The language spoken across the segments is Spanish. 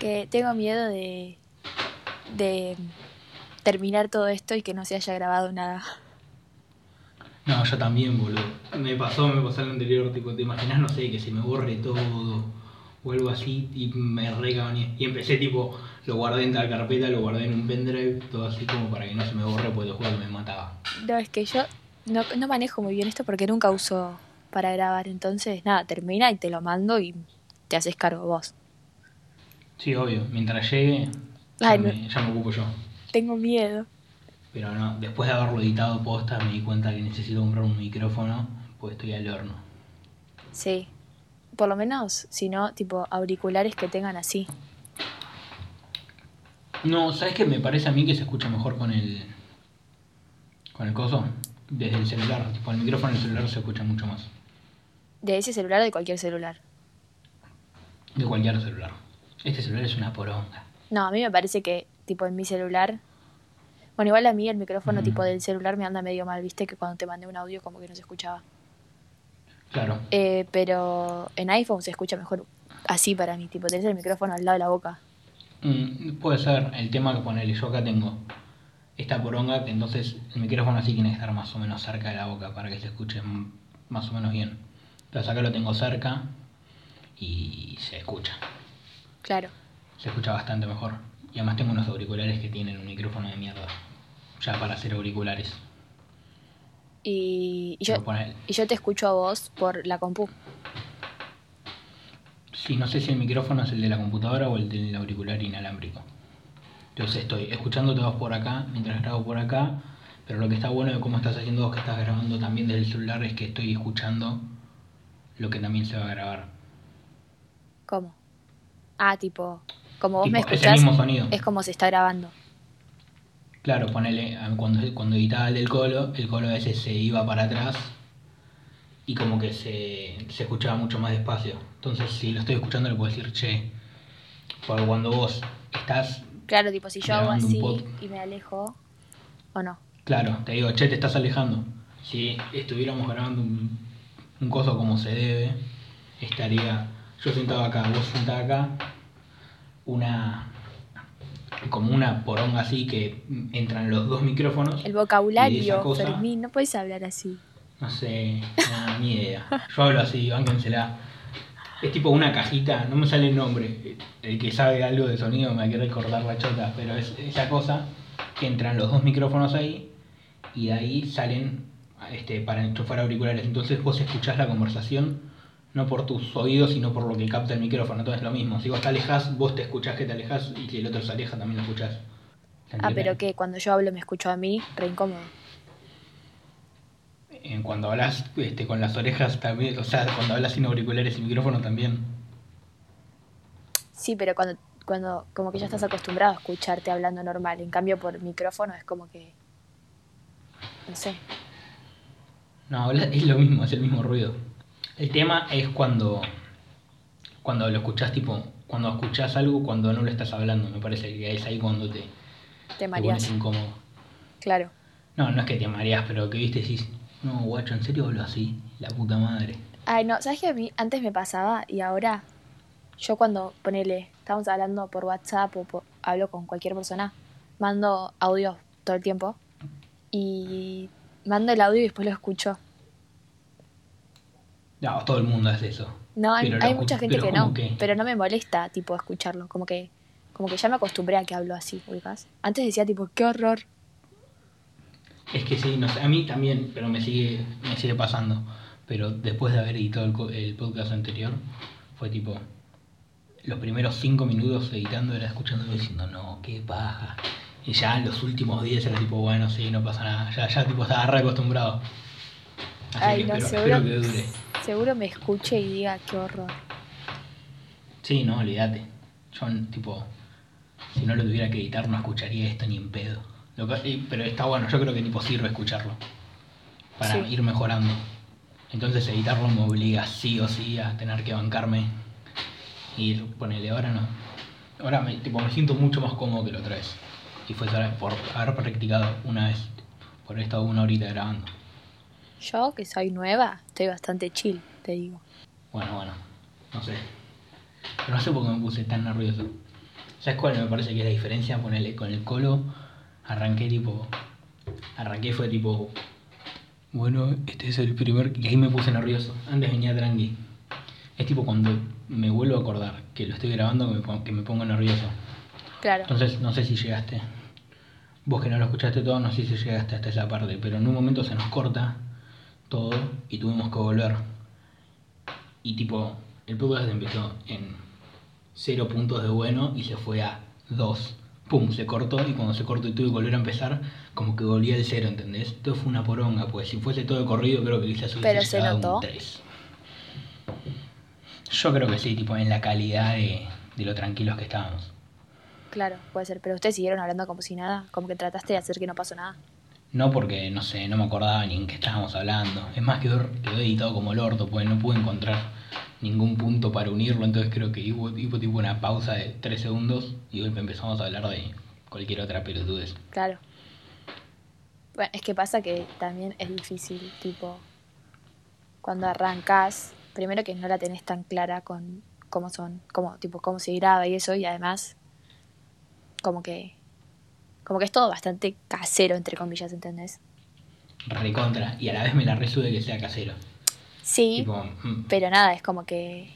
Que tengo miedo de. de terminar todo esto y que no se haya grabado nada. No, yo también, boludo. Me pasó, me pasó el anterior, tipo, te imaginas, no sé, que se me borre todo o algo así y me regañé. Y empecé, tipo, lo guardé en tal carpeta, lo guardé en un pendrive, todo así como para que no se me borre, porque el juego me mataba. No, es que yo no, no manejo muy bien esto porque nunca uso para grabar. Entonces, nada, termina y te lo mando y te haces cargo vos. Sí, obvio. Mientras llegue, ya, me, ya me ocupo yo. Tengo miedo. Pero no, después de haberlo editado posta, me di cuenta que necesito comprar un micrófono, pues estoy al horno. Sí. Por lo menos, si no, tipo auriculares que tengan así. No, ¿sabes qué? Me parece a mí que se escucha mejor con el. con el coso. Desde el celular. Tipo, el micrófono del celular se escucha mucho más. De ese celular o de cualquier celular. De cualquier celular. Este celular es una poronga. No, a mí me parece que, tipo, en mi celular. Bueno, igual a mí el micrófono, Mm. tipo, del celular me anda medio mal, viste, que cuando te mandé un audio como que no se escuchaba. Claro. Eh, pero en iPhone se escucha mejor así para mí, tipo, tenés el micrófono al lado de la boca. Mm, puede ser el tema que ponele. Yo acá tengo esta poronga, que entonces el micrófono así tiene que estar más o menos cerca de la boca para que se escuche mm, más o menos bien. Entonces acá lo tengo cerca y se escucha. Claro. Se escucha bastante mejor. Y además tengo unos auriculares que tienen un micrófono de mierda. Ya para hacer auriculares. Y, y yo, y yo te escucho a vos por la compu. Sí, no sé si el micrófono es el de la computadora o el del auricular inalámbrico. Entonces estoy escuchándote vos por acá, mientras grabo por acá, pero lo que está bueno de cómo estás haciendo vos que estás grabando también desde el celular es que estoy escuchando lo que también se va a grabar. ¿Cómo? Ah, tipo, como vos Tipo, me es el escuchás, mismo sonido. es como se está grabando. Claro, ponele, cuando, cuando editaba el del colo, el colo a veces se iba para atrás y como que se, se escuchaba mucho más despacio. Entonces si lo estoy escuchando le puedo decir, che, porque cuando vos estás Claro, tipo, si yo hago así y me alejo, o no. Claro, te digo, che, te estás alejando. Si estuviéramos grabando un, un coso como se debe, estaría yo sentado acá, vos sentado acá, una como una poronga así que entran los dos micrófonos. El vocabulario, cosa- Fermín, no puedes hablar así. No sé, no, ni idea. Yo hablo así, bánquensela. Es tipo una cajita, no me sale el nombre. El que sabe algo de sonido me querer recordar la chota, pero es esa cosa que entran los dos micrófonos ahí y de ahí salen este, para enchufar auriculares. Entonces vos escuchás la conversación no por tus oídos, sino por lo que capta el micrófono. Entonces es lo mismo. Si vos te alejas, vos te escuchás que te alejas y si el otro se aleja también lo escuchás. ¿Se Ah, pero que cuando yo hablo me escucho a mí, re incómodo. Cuando hablas este, con las orejas también, o sea, cuando hablas sin auriculares y micrófono también. Sí, pero cuando, cuando como que ya estás acostumbrado a escucharte hablando normal. En cambio, por micrófono es como que. No sé. No, es lo mismo, es el mismo ruido. El tema es cuando cuando lo escuchás tipo, cuando escuchás algo cuando no lo estás hablando, me parece que es ahí cuando te, Te mareas. incómodo. Claro. No, no es que te mareas, pero que viste decís, no, guacho, ¿en serio hablo así? La puta madre. Ay, no, ¿sabes que a mí antes me pasaba y ahora yo cuando, ponele, estamos hablando por WhatsApp o por- hablo con cualquier persona, mando audio todo el tiempo y mando el audio y después lo escucho. No, todo el mundo hace eso. No, hay, mucha gente que ¿cómo no, que? pero no me molesta, tipo, escucharlo, como que como que ya me acostumbré a que hablo así, ubicás. Antes decía, tipo, qué horror. Es que sí, no sé, a mí también, pero me sigue, me sigue pasando. Pero después de haber editado el, podcast anterior, fue tipo, los primeros cinco minutos editando era escuchándolo diciendo, no, qué paja. Y ya en los últimos días era tipo, bueno, sí, no pasa nada. Ya, ya tipo estaba re acostumbrado. Así Ay, que no, espero, espero que dure. Seguro me escuche y diga, qué horror. Sí, no, olvídate. Yo, tipo, si no lo tuviera que editar, no escucharía esto ni en pedo. Lo que- pero está bueno, yo creo que tipo sirve escucharlo. Para Sí. ir mejorando. Entonces editarlo me obliga sí o sí a tener que bancarme. Y ponerle ahora no. Ahora me, tipo, me siento mucho más cómodo que la otra vez. Y fue por haber practicado una vez. Por haber estado una horita grabando. Yo, que soy nueva, estoy bastante chill, te digo. Bueno, bueno. No sé. Pero no sé por qué me puse tan nervioso. ¿Sabes cuál me parece que es la diferencia? Ponerle con el colo, arranqué tipo. Arranqué fue tipo. Bueno, este es el primer. Y ahí me puse nervioso. Antes venía tranqui. Es tipo cuando me vuelvo a acordar que lo estoy grabando que me, que me pongo nervioso. Claro. Entonces, no sé si llegaste. Vos que no lo escuchaste todo, no sé si llegaste hasta esa parte, pero en un momento se nos corta todo y tuvimos que volver. Y tipo, el podcast empezó en cero puntos de bueno y se fue a dos. Pum, se cortó y cuando se cortó y tuve que volver a empezar, como que volví al cero, ¿entendés? Todo fue una poronga, pues si fuese todo corrido creo que quizás hubiese Pero se llegado un notó. 3. Yo creo que sí, tipo en la calidad de, de lo tranquilos que estábamos. Claro, puede ser. Pero ustedes siguieron hablando como si nada, como que trataste de hacer que no pasó nada. No porque, no sé, no me acordaba ni en qué estábamos hablando. Es más, quedó, quedó editado como el orto, porque no pude encontrar ningún punto para unirlo. Entonces creo que hubo, hubo tipo una pausa de 3 segundos y hoy empezamos a hablar de cualquier otra pelotudez. Claro. Bueno, es que pasa que también es difícil, tipo, cuando arrancas, primero que no la tenés tan clara con cómo son, cómo, tipo, cómo se graba y eso, y además, como que, como que es todo bastante casero, entre comillas, ¿entendés? Recontra. Y a la vez me la resude que sea casero. Sí, Tipo, mm, pero nada, es como que,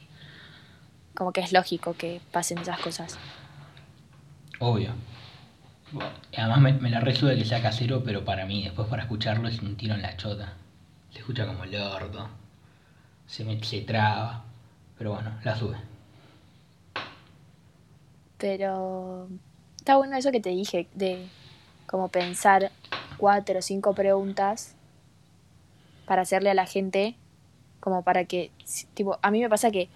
como que es lógico que pasen esas cosas. obvio. Bueno, además me, me la resude que sea casero, pero para mí, después para escucharlo es un tiro en la chota. Se escucha como el orto. Se me se traba. Pero bueno, la sube. Pero está bueno eso que te dije, de como pensar cuatro o cinco preguntas para hacerle a la gente, como para que, tipo, a mí me pasa que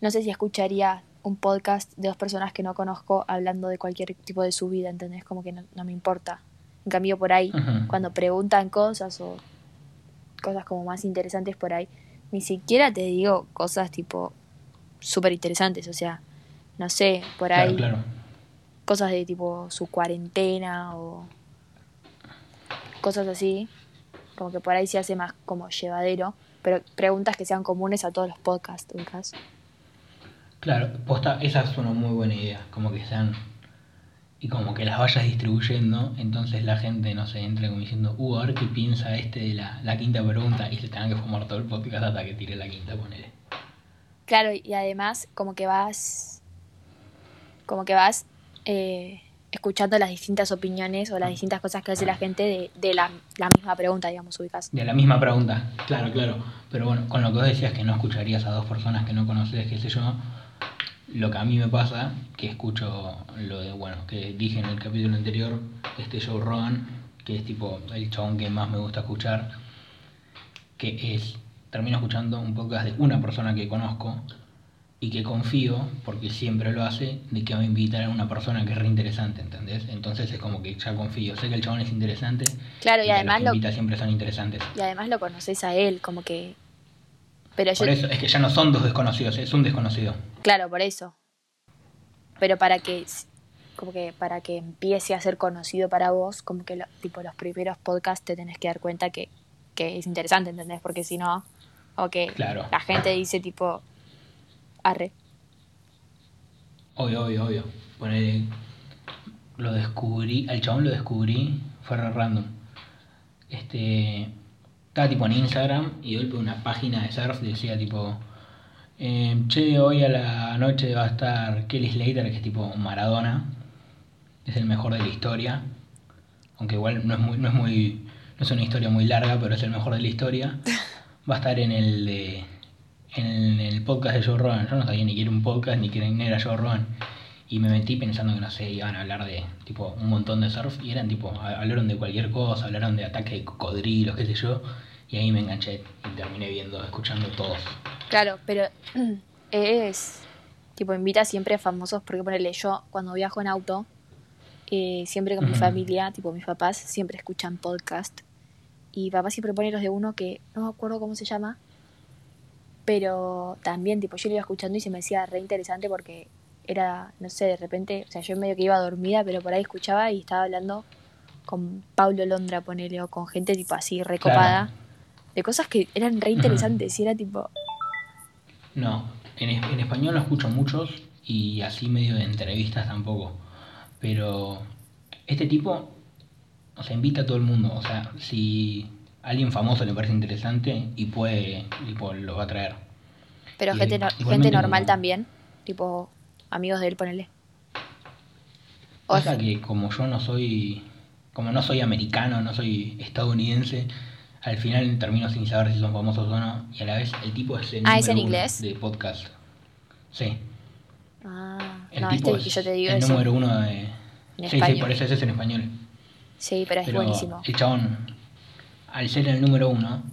no sé si escucharía un podcast de dos personas que no conozco hablando de cualquier tipo de su vida, ¿entendés? Como que no, no me importa. En cambio, por ahí, cuando preguntan cosas o cosas como más interesantes por ahí, ni siquiera te digo cosas tipo súper interesantes, o sea, no sé, por Claro, ahí claro. Cosas de tipo su cuarentena o cosas así, como que por ahí se hace más como llevadero, pero preguntas que sean comunes a todos los podcasts, ubicás? Claro, posta, esa es una muy buena idea, como que sean y como que las vayas distribuyendo, entonces la gente no se entre como diciendo, uh, a ver qué piensa este de la, la quinta pregunta y se tengan que fumar todo el podcast hasta que tire la quinta, ponele. Claro, y además como que vas, como que vas eh, escuchando las distintas opiniones o las distintas cosas que hace la gente de, la misma pregunta, digamos, ubicás. De la misma pregunta, claro, claro. Pero bueno, con lo que vos decías que no escucharías a dos personas que no conoces, qué sé yo, lo que a mí me pasa, que escucho lo de, bueno, que dije en el capítulo anterior, este Joe Rogan, que es tipo el chabón que más me gusta escuchar, que es, termino escuchando un podcast de una persona que conozco y que confío, porque siempre lo hace, de que va a invitar a una persona que es re interesante, ¿entendés? Entonces es como que ya confío, sé que el chabón es interesante. Claro, y que los además que lo, siempre son interesantes. y además lo conoces a él, como que... Pero yo, Por eso, es que ya no son dos desconocidos, es un desconocido. Claro, por eso. Pero para que como que para que empiece a ser conocido para vos, como que lo- tipo los primeros podcasts te tenés que dar cuenta que, que es interesante, ¿entendés? Porque si no, o que Claro. la gente dice tipo arre. Obvio, obvio, obvio. Ponele, lo descubrí, al chabón lo descubrí, fue re random. Este, estaba tipo en Instagram y golpe una página de surf decía tipo, eh, che, hoy a la noche va a estar Kelly Slater, que es tipo Maradona, es el mejor de la historia, aunque igual no es muy, no es muy, no es una historia muy larga, pero es el mejor de la historia. Va a estar en el de, en el podcast de Joe Rogan. Yo no sabía ni que era un podcast ni quién era Joe Rogan. Y me metí pensando que no sé, iban a hablar de tipo un montón de surf y eran tipo, hablaron de cualquier cosa, hablaron de ataque de cocodrilos, qué sé yo, y ahí me enganché y terminé viendo, escuchando todos. Claro, pero es tipo invita siempre a famosos porque ponele yo cuando viajo en auto eh, siempre con mi Ujú. familia, tipo mis papás siempre escuchan podcast y papá siempre pone los de uno que no me acuerdo cómo se llama, pero también tipo yo lo iba escuchando y se me hacía re interesante porque era, no sé, de repente, o sea, yo medio que iba dormida, pero por ahí escuchaba y estaba hablando con Pablo Londra, ponele, o con gente tipo así recopada, de cosas que eran re interesantes y era tipo, No, en, en español no escucho muchos y así medio de entrevistas tampoco. Pero este tipo, o sea, invita a todo el mundo. O sea, si alguien famoso le parece interesante y puede, tipo, lo va a traer. Pero Y gente, no- gente normal como- también, tipo amigos de él, ponele. O Pasa que como yo no soy, como no soy americano, no soy estadounidense, al final termino sin saber si son famosos o no. Y a la vez el tipo es el Ah, ¿es en inglés? de podcast. Sí. Ah, El no, tipo este es que yo te digo el número uno de... en sí, sí, español. por eso ese es en español. Sí, pero es Pero buenísimo. el chabón, al ser el número uno,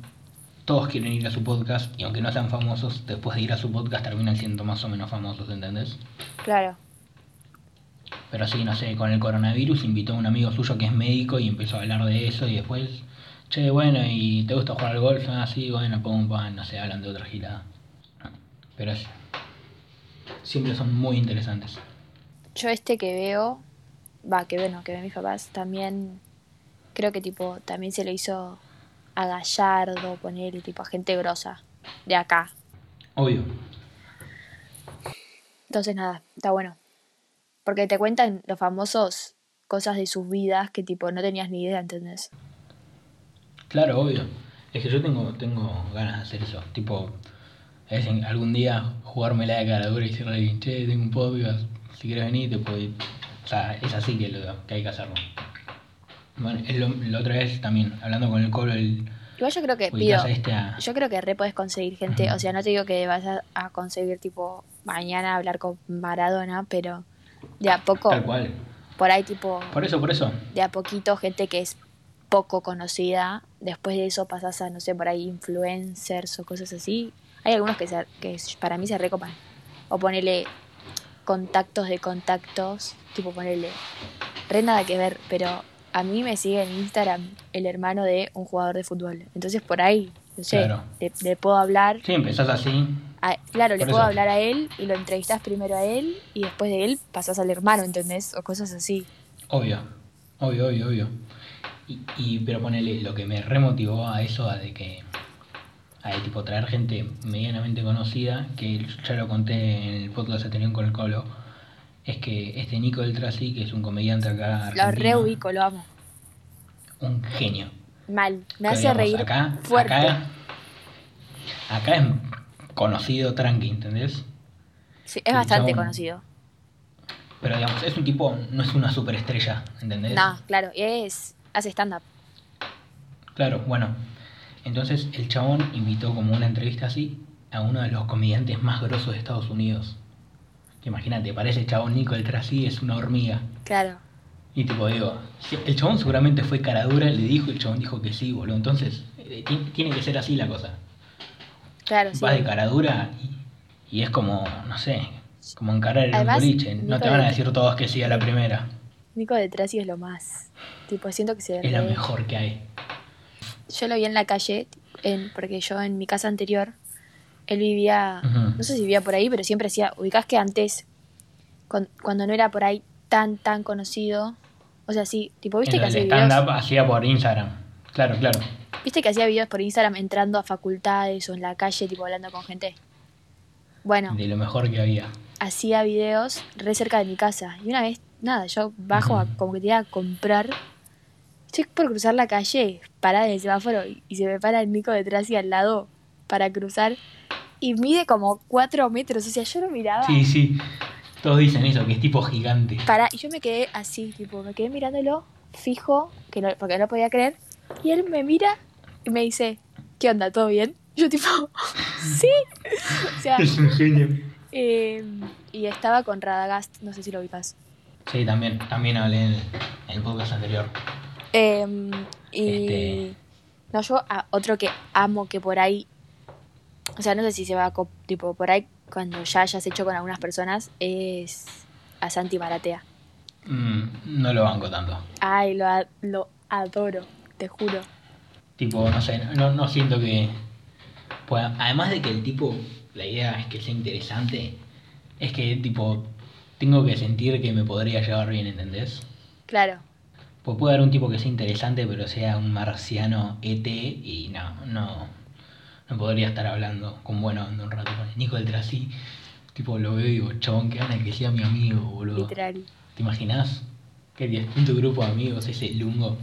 todos quieren ir a su podcast y aunque no sean famosos, después de ir a su podcast terminan siendo más o menos famosos, ¿entendés? Claro. Pero sí, no sé, con el coronavirus invitó a un amigo suyo que es médico y empezó a hablar de eso y después, che, bueno, ¿y te gusta jugar al golf? Ah, sí, bueno, pum, pam, no sé, hablan de otra gilada. Pero es, siempre son muy interesantes. Yo este que veo, va, que bueno, que ven mis papás, también creo que tipo, también se lo hizo a Gallardo, poner tipo a gente grosa de acá. Obvio. Entonces nada, está bueno. Porque te cuentan los famosos cosas de sus vidas que tipo no tenías ni idea, ¿entendés? Claro, obvio. Es que yo tengo, tengo ganas de hacer eso. Tipo, es en- algún día jugármela de cara dura y decirle che, tengo un podcast, si quieres venir te puedo ir". O sea, es así que, lo, que hay que hacerlo. Bueno, la otra vez también, hablando con el colo, el Igual yo creo que pido, este a- yo creo que re podés conseguir gente, o sea, no te digo que vas a, a conseguir tipo mañana hablar con Maradona, pero de a poco, tal cual. por ahí tipo, Por eso, por eso. de a poquito gente que es poco conocida, después de eso pasas a, no sé, por ahí influencers o cosas así. Hay algunos que, se, que para mí se recopan. O ponerle contactos de contactos, tipo ponerle, re nada que ver, pero a mí me sigue en Instagram el hermano de un jugador de fútbol. Entonces por ahí, no sé, Claro. le, le puedo hablar, Sí, empezás así. a- claro, le puedo hablar a él y lo entrevistas primero a él y después de él pasas al hermano, ¿entendés? O cosas así. Obvio, obvio, obvio, obvio. Y, y- pero ponele, lo que me remotivó a eso, a de que, a tipo traer gente medianamente conocida, que ya lo conté en el podcast anterior con el Colo, es que este Nico del Trasi, que es un comediante acá Lo reubico, lo amo. un genio. Mal, me hace digamos, reír acá, fuerte. Acá, acá es conocido tranqui, ¿entendés? Sí, es bastante chabón- conocido. Pero digamos, es un tipo, no es una superestrella, ¿entendés? No, claro, es hace stand-up. Claro, bueno. Entonces el chabón invitó como una entrevista así a uno de los comediantes más grosos de Estados Unidos. Imagínate, parece el chabón Nico el Trasí es una hormiga. Claro. Y tipo digo, el chabón seguramente fue cara dura, le dijo y el chabón dijo que sí, boludo. Entonces, eh, ti- tiene que ser así la cosa. Claro, sí. Vas de cara dura y, y es como, no sé, como encarar el Además, boliche. No Nico te van a de- decir todos que sí a la primera. Nico de Trasi es lo más. Tipo, siento que se Es lo mejor que hay. Yo lo vi en la calle, en, porque yo en mi casa anterior, él vivía, no sé si vivía por ahí, pero siempre hacía, ubicás que antes, con- cuando no era por ahí tan, tan conocido, o sea, sí, tipo, viste que el hacía stand-up hacía por Instagram. Claro, claro. viste que hacía videos por Instagram entrando a facultades o en la calle, tipo, hablando con gente. Bueno, De lo mejor que había. hacía videos re cerca de mi casa. Y una vez, nada, yo bajo a, como que te iba a comprar. Estoy por cruzar la calle, parada en el semáforo, y, y se me para el Nico detrás y al lado para cruzar. Y mide como cuatro metros, o sea, yo lo miraba. Sí, sí. Todos dicen eso, que es tipo gigante. Para, y yo me quedé así, tipo, me quedé mirándolo fijo, que no, porque no podía creer. Y él me mira y me dice, ¿qué onda? ¿Todo bien? Yo tipo, sí. o sea, Es un genio. eh, y estaba con Radagast, no sé si lo ubicas. Sí, también, también hablé en el, en el podcast anterior. Em, y Este- no, yo a otro que amo que por ahí, o sea, no sé si se va tipo, por ahí cuando ya hayas hecho con algunas personas, es a Santi Maratea. Mm, no lo banco tanto. Ay, lo, a- lo adoro, te juro. Tipo, no sé, no, no siento que... además de que el tipo, la idea es que sea interesante, es que tipo, tengo que sentir que me podría llevar bien, ¿entendés? Claro, Pues puede haber un tipo que sea interesante, pero sea un marciano ET y no, no, no podría estar hablando con bueno onda un rato con el Nico del Trasí. Tipo, lo veo y digo, chabón, qué gana que sea mi amigo, boludo. Literal. ¿Te imaginas? Que en tu grupo de amigos ese lungo.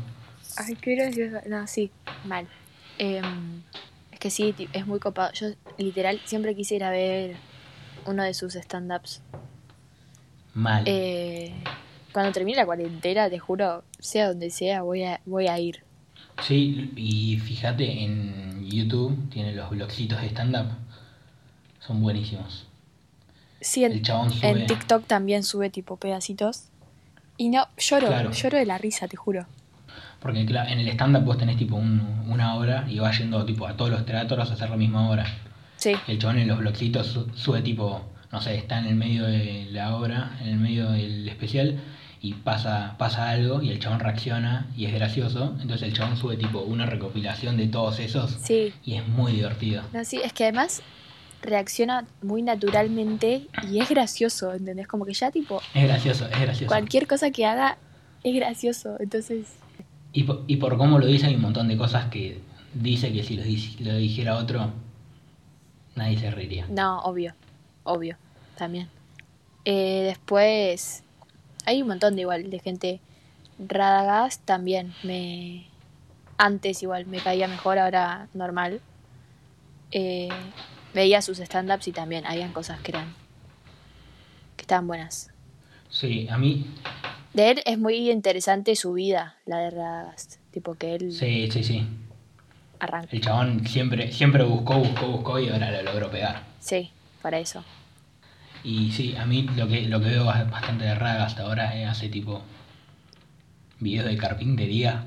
Ay, qué gracioso. No, sí, mal. Em, es que sí, es muy copado. Yo, literal, siempre quise ir a ver uno de sus stand-ups. Mal. Eh, cuando termine la cuarentena, te juro, sea donde sea, voy a, voy a ir. Sí, y fíjate, en YouTube tiene los blogcitos de stand-up. Son buenísimos. Sí, en, El chabón sube. en TikTok también sube tipo pedacitos. Y no, lloro, Claro. lloro de la risa, te juro. Porque en el stand-up vos tenés tipo un- una hora y vas yendo tipo a todos los teatros a hacer la misma obra. Sí, El chabón en los blogcitos su- sube tipo, no sé, está en el medio de la obra, en el medio del especial, y pasa, pasa algo y el chabón reacciona y es gracioso. Entonces el chabón sube tipo una recopilación de todos esos sí. y es muy divertido. No, sí, es que además reacciona muy naturalmente y es gracioso, ¿entendés? Como que ya tipo, Es gracioso, es gracioso. cualquier cosa que haga es gracioso. Entonces, Y por, y por cómo lo dice hay un montón de cosas que dice que si lo, lo dijera otro, nadie se reiría. no, obvio, obvio, también. Eh, después, hay un montón de igual, de gente. Radagast también me... Antes igual me caía mejor, ahora normal. Eh, veía sus stand-ups y también habían cosas que eran... que estaban buenas. Sí, a mí, De él es muy interesante su vida, la de Radagast. Tipo que él sí, sí, sí. arranca. El chabón siempre, siempre buscó, buscó, buscó y ahora lo logró pegar. Sí, para eso. Y sí, a mí lo que, lo que veo bas- bastante de Raga hasta ahora es hace tipo videos de carpintería.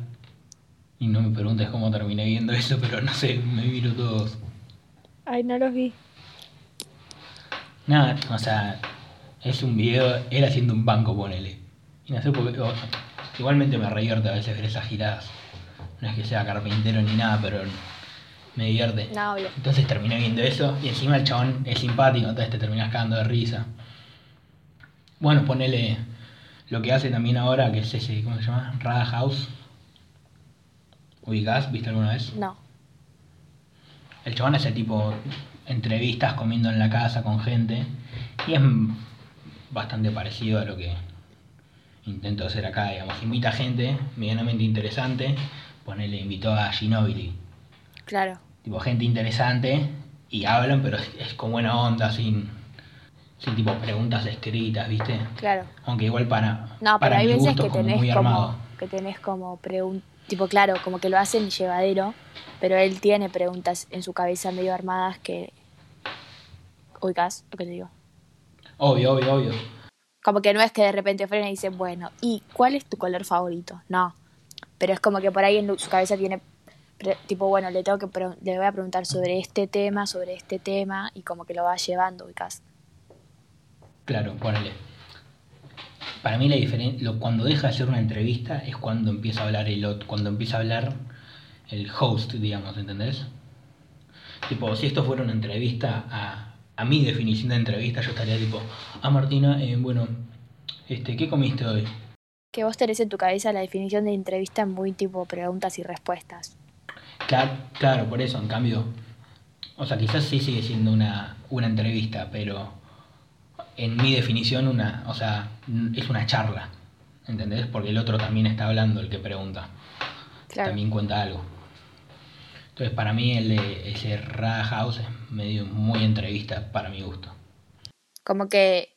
Y no me preguntes cómo terminé viendo eso, pero no sé, me miro todos. Ay, no los vi. Nada, o sea, es un video, él haciendo un banco, ponele. Y no sé por qué, o- igualmente me revierte a veces ver esas giradas. No es que sea carpintero ni nada, pero me divierte. No, obvio. Entonces terminé viendo eso y encima el chabón es simpático, entonces te terminas cagando de risa. Bueno, ponele lo que hace también ahora, que es ese, ¿cómo se llama? Rada House. ¿Ubicás? ¿Viste alguna vez? No. El chabón hace tipo entrevistas comiendo en la casa con gente y es bastante parecido a lo que intento hacer acá, digamos. Invita gente medianamente interesante, ponele, invitó a Ginobili. Claro. tipo gente interesante y hablan, pero es, es con buena onda, sin, sin tipo preguntas escritas, ¿viste? Claro. Aunque igual para, No, pero para hay mi veces que como tenés como, que tenés como preguntas, tipo claro, como que lo hacen llevadero, pero él tiene preguntas en su cabeza medio armadas que ubicás lo que te digo. Obvio, obvio, obvio. Como que no es que de repente frena y dice, bueno, ¿y cuál es tu color favorito? No. Pero es como que por ahí en su cabeza tiene, tipo, bueno, le tengo que le voy a preguntar sobre este tema, sobre este tema, y como que lo va llevando, ubicás. Claro, ponele. Para mí la diferencia, cuando deja de hacer una entrevista es cuando empieza a hablar el otro, cuando empieza a hablar el host, digamos, ¿entendés? Tipo, si esto fuera una entrevista a, a mi definición de entrevista, yo estaría tipo, ah Martina, eh, bueno, este, ¿qué comiste hoy? Que vos tenés en tu cabeza la definición de entrevista muy tipo preguntas y respuestas. Claro, claro, por eso, en cambio, o sea, quizás sí sigue siendo una, una entrevista, pero en mi definición, una, o sea, es una charla, ¿entendés? Porque el otro también está hablando, el que pregunta, Claro. también cuenta algo. Entonces, para mí, el de ese Rada House es medio muy entrevista para mi gusto. Como que,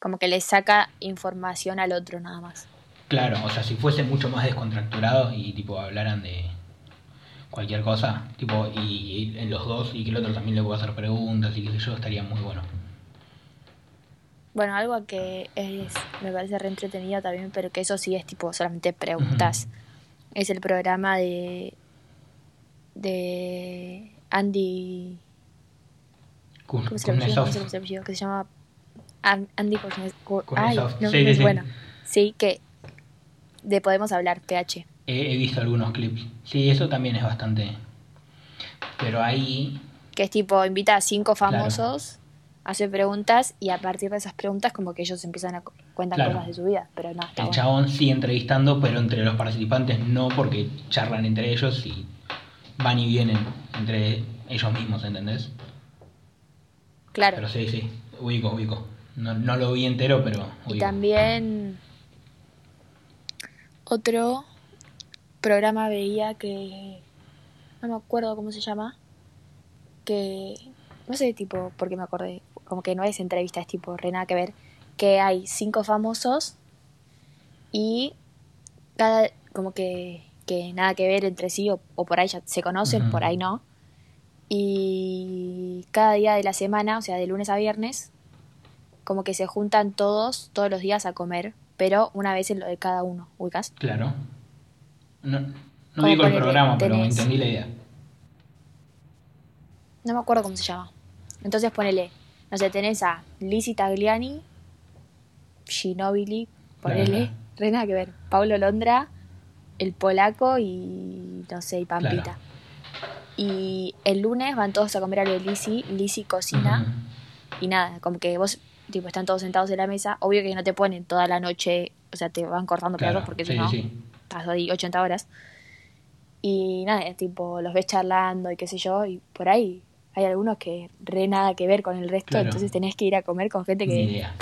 como que le saca información al otro nada más. Claro, o sea, si fuese mucho más descontracturado y tipo hablaran de cualquier cosa, tipo, y, y en los dos, y que el otro también le pueda hacer preguntas y qué sé yo, estaría muy bueno. Bueno, algo que es, me parece re entretenido también, pero que eso sí es tipo solamente preguntas. Es el programa de de Andy Kun- ¿cómo se llama? Que se llama An- Andy Kuznets- Ku- Kuznetsov. Ay, no, Sí, no sí, es sí. bueno. Sí, que de Podemos Hablar, PH. He, he visto algunos clips. Sí, eso también es bastante. Pero ahí, Que es tipo, invita a cinco Claro. famosos, hace preguntas y a partir de esas preguntas como que ellos empiezan a cu- cuentan Claro. cosas de su vida. Pero no, está el bueno. chabón sigue entrevistando, pero entre los participantes no, porque charlan entre ellos y van y vienen entre ellos mismos, ¿entendés? Claro. Pero sí, sí. Ubico, ubico. No, no lo vi entero, pero Y ubico. también otro programa veía que no me acuerdo cómo se llama, que no sé, tipo, porque me acordé, como que no es entrevista, es tipo, re nada que ver, que hay cinco famosos y cada, como que, que nada que ver entre sí, o, o por ahí ya se conocen, Ujú. por ahí no. Y cada día de la semana, o sea, de lunes a viernes, como que se juntan todos, todos los días a comer, pero una vez en lo de cada uno, ¿ubicas? Claro. No, no ubico el programa, pero entendí la idea. No me acuerdo cómo se llama. Entonces ponele, no sé, tenés a Lizzie Tagliani, Ginobili, ponele, Claro. re nada que ver, Paulo Londra, el polaco y no sé, y Pampita. Claro. Y el lunes van todos a comer algo de Lizzie, Lizzie cocina y nada, como que vos, tipo, están todos sentados en la mesa, obvio que no te ponen toda la noche, o sea, te van cortando Claro, pedazos porque sí, si no, sí. Estás ahí 80 horas. Y nada, tipo, los ves charlando y qué sé yo, y por ahí hay algunos que re nada que ver con el resto, Claro. entonces tenés que ir a comer con gente Ni que... idea.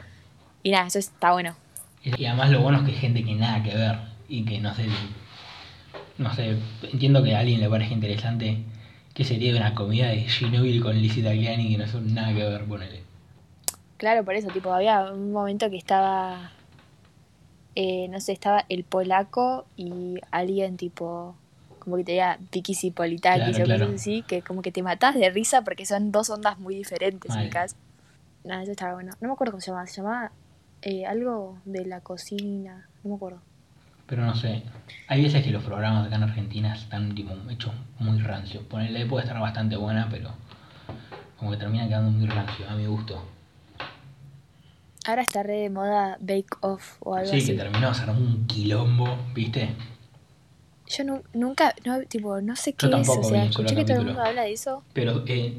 Y nada, eso está bueno. Y además lo bueno es que hay gente que nada que ver y que no sé, no sé, entiendo que a alguien le parezca interesante que sería una comida de Ginobili con Lizzie Tagliani que no son nada que ver, ponele. Claro, por eso, tipo, había un momento que estaba, eh, no sé, estaba el polaco y alguien tipo, como que tenía Vicky Cipolitakis Claro, o claro. cosas así, que como que te matás de risa porque son dos ondas muy diferentes, ubicás. Nada, eso estaba bueno. No me acuerdo cómo se llamaba, se llamaba eh, algo de la cocina, no me acuerdo. Pero no sé, hay veces que los programas acá en Argentina están tipo, hechos muy rancios. Ponele puede estar bastante buena, pero como que termina quedando muy rancio, a mi gusto. Ahora está re de moda Bake Off o algo Sí, así. que terminó, se armó un quilombo, ¿viste? Yo nu- nunca, no, tipo, no sé qué Yo es, tampoco o sea, escuché que todo el mundo habla de eso. Pero eh,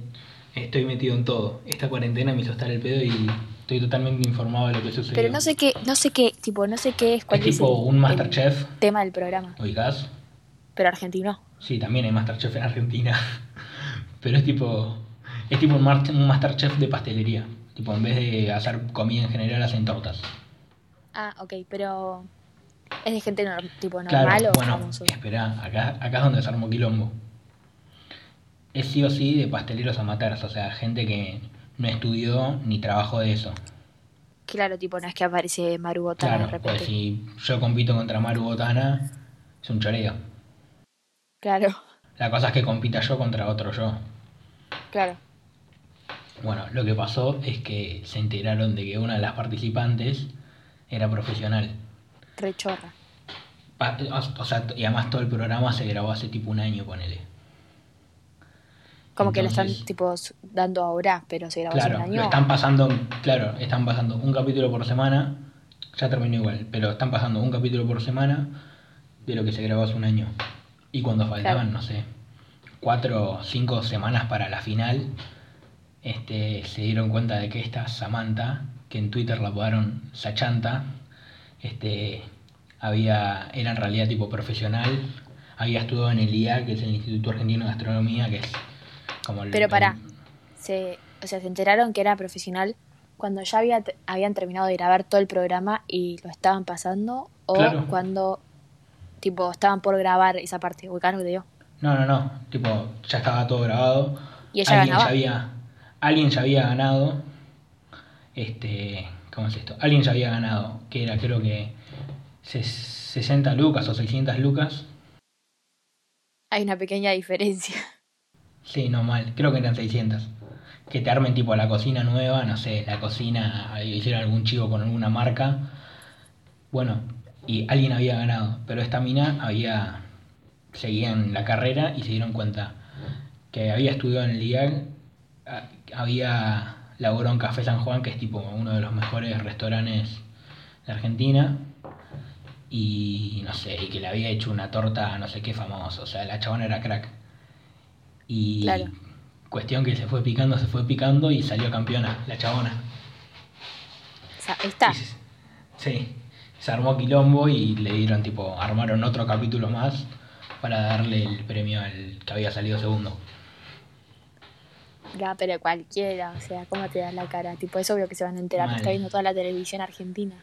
estoy metido en todo. Esta cuarentena me hizo estar el pedo y estoy totalmente informado de lo que sucedió. Pero no sé qué, no sé qué, tipo, no sé qué es, cuál Es es, tipo el- un Masterchef, tema del programa. ¿ubicás? Pero argentino. Sí, también hay Masterchef en Argentina. Pero es tipo. Es tipo un Masterchef de pastelería. Tipo, en vez de hacer comida en general, hacen tortas. Ah, ok, pero es de gente tipo normal Claro, o bueno, famoso. espera, acá, acá es donde se armó quilombo. Es sí o sí de pasteleros amateurs, o sea, gente que no estudió ni trabajó de eso. Claro, tipo, no es que aparece Maru Botana de Claro, repente. pues si yo compito contra Maru Botana, es un choreo. Claro, La cosa es que compita yo contra otro yo. claro. Bueno, lo que pasó es que se enteraron de que una de las participantes era profesional. Re chorra. Pa- O sea, y además todo el programa se grabó hace tipo un año, ponele. Como que lo están, tipo, dando ahora, pero se grabó hace Claro, un lo año. están pasando, claro, están pasando un capítulo por semana, ya terminó igual, pero están pasando un capítulo por semana de lo que se grabó hace un año. Y cuando faltaban, Claro. no sé, cuatro o cinco semanas para la final, este, se dieron cuenta de que esta Samantha, que en Twitter la apodaron Sachanta, este, había, era en realidad tipo profesional, había estudiado en el IA, que es el Instituto Argentino de Gastronomía, que es como el... Pero pará. el- Se, o sea, se enteraron que era profesional cuando ya había, habían terminado de grabar todo el programa y lo estaban pasando o Claro. cuando, tipo, estaban por grabar esa parte. ¿Ubicás lo que te digo? No, no, no. Tipo, ya estaba todo grabado. ¿Y ella alguien ganaba? ya había. Alguien ya había ganado. Este. ¿Cómo es esto? Alguien ya había ganado. Que era creo que. ses- 60 lucas o 600 lucas. Hay una pequeña diferencia. Sí, no mal. Creo que eran 600. Que te armen tipo la cocina nueva, no sé, la cocina, hicieron algún chivo con alguna marca. Bueno, y alguien había ganado, pero esta mina había seguían la carrera y se dieron cuenta que había estudiado en el IAG, a- había laborado en Café San Juan, que es tipo uno de los mejores restaurantes de Argentina, y no sé, y que le había hecho una torta no sé qué famoso, o sea, la chabona era crack. Y Claro. cuestión que se fue picando, se fue picando y salió campeona, la chabona. O sea, está. Se- Sí, se armó quilombo y le dieron tipo, armaron otro capítulo más para darle el premio al que había salido segundo. Ya, pero cualquiera, o sea, ¿cómo te das la cara? Tipo, es obvio que se van a enterar, Mal. está viendo toda la televisión argentina.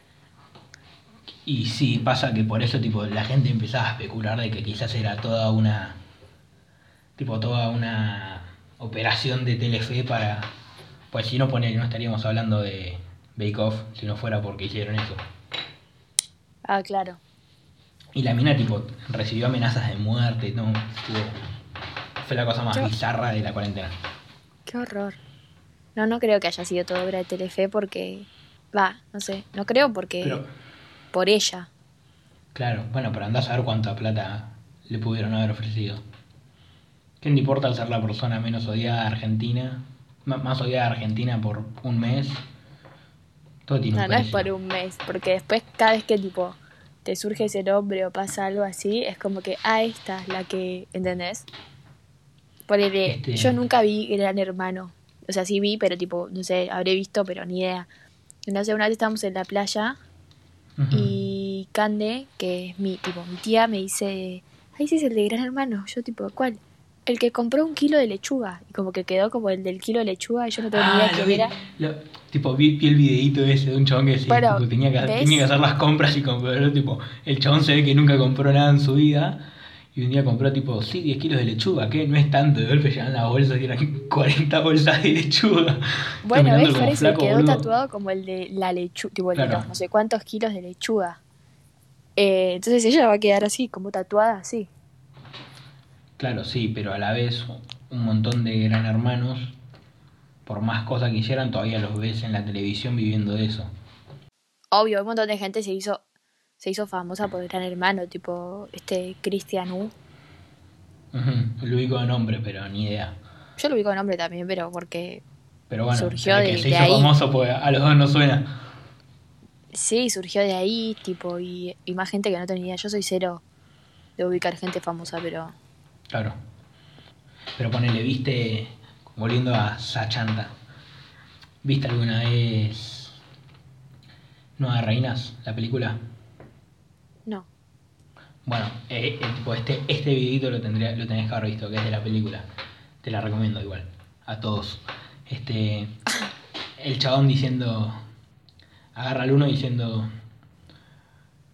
Y sí, pasa que por eso tipo la gente empezaba a especular de que quizás era toda una tipo toda una operación de Telefe para pues si no pone no estaríamos hablando de Bake Off si no fuera porque hicieron eso. Ah, claro. Y la mina tipo recibió amenazas de muerte, no, fue la cosa más Yo- bizarra de la cuarentena. Qué horror. No, no creo que haya sido todo obra de Telefe porque... Va, no sé, no creo porque... Pero Por ella. claro, bueno, pero andás a ver cuánta plata le pudieron haber ofrecido. ¿Qué te importa al ser la persona menos odiada de Argentina? M- más odiada de Argentina por un mes. Todo tiene No, un no es por un mes, porque después cada vez que tipo te surge ese nombre o pasa algo así, es como que, ah, esta es la que, ¿entendés? Ponele, Este- yo nunca vi Gran Hermano. O sea, sí vi, pero tipo, no sé, habré visto, pero ni idea. Entonces una vez estábamos en la playa Ujú. y Cande, que es mi, tipo, mi tía, me dice, ay, ese es el de Gran Hermano. Yo tipo, ¿cuál? El que compró un kilo de lechuga. Y como que quedó como el del kilo de lechuga y yo no tengo ni Ah, idea lo quién vi, era. lo- tipo, vi, vi el videito ese de un chabón que, sí, Bueno, tipo, tenía, que, tenía que hacer las compras y compró, tipo, el chabón se ve que nunca compró nada en su vida y un día compró, tipo, sí, 10 kilos de lechuga, que no es tanto, de golpe llegan las bolsas y eran 40 bolsas de lechuga. Bueno, ves, eso flaco, quedó boludo. tatuado como el de la lechuga, tipo de Claro. los no sé cuántos kilos de lechuga. Eh, entonces ella va a quedar así, como tatuada así. Claro, sí, pero a la vez un montón de gran hermanos, por más cosas que hicieran, todavía los ves en la televisión viviendo de eso. Obvio, un montón de gente se hizo se hizo famosa por Gran Hermano, tipo este Cristian U. Lo ubico de nombre, pero ni idea. Yo lo ubico de nombre también, pero porque Pero bueno, Surgió el que de- se de hizo ahí. famoso pues a los dos no suena. sí, surgió de ahí, tipo, y, y más gente que no tenía. Yo soy cero de ubicar gente famosa, pero Claro. Pero ponele, viste, volviendo a Sachanta, ¿viste alguna vez Nueva Reinas, la película? No. Bueno, eh, eh, tipo, este, este videito lo, tendría, lo tenés que haber visto, que es de la película. Te la recomiendo igual, a todos. Este, el chabón diciendo, agarra al uno diciendo,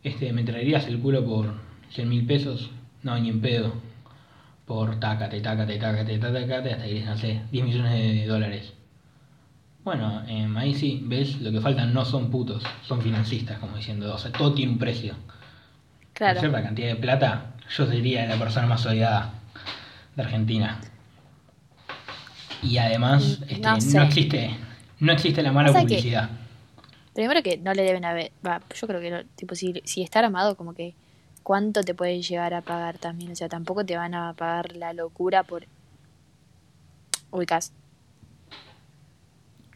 este, ¿me traerías el culo por 100 mil pesos? No, ni en pedo. Por tácate, tácate, tácate, tácate, hasta que no sé, 10 millones de dólares. Bueno, em, ahí sí, ves, lo que faltan no son putos, son financistas, como diciendo, o sea, todo tiene un precio. Por Claro. cierta cantidad de plata, yo sería la persona más odiada de Argentina. Y además, Mm, este, no existe, no existe la mala publicidad. Primero que no le deben haber, va, yo creo que no, tipo si, si está armado como que cuánto te pueden llegar a pagar también, o sea, tampoco te van a pagar la locura por ubicas,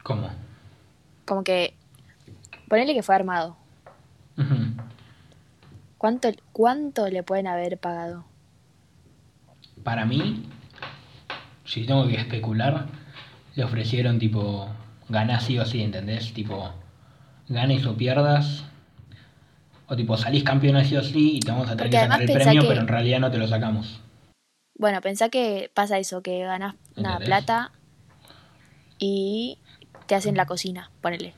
¿Cómo? como que ponele que fue armado. ¿Cuánto cuánto le pueden haber pagado? Para mí, si tengo que especular, le ofrecieron tipo, ganás sí o sí, ¿entendés? Tipo, ganes o pierdas. O tipo, salís campeón sí o sí y te vamos a tener Porque que sacar el premio, que- pero en realidad no te lo sacamos. Bueno, pensá que pasa eso, que ganas nada, ¿Entendés? plata y te hacen la cocina, ponele.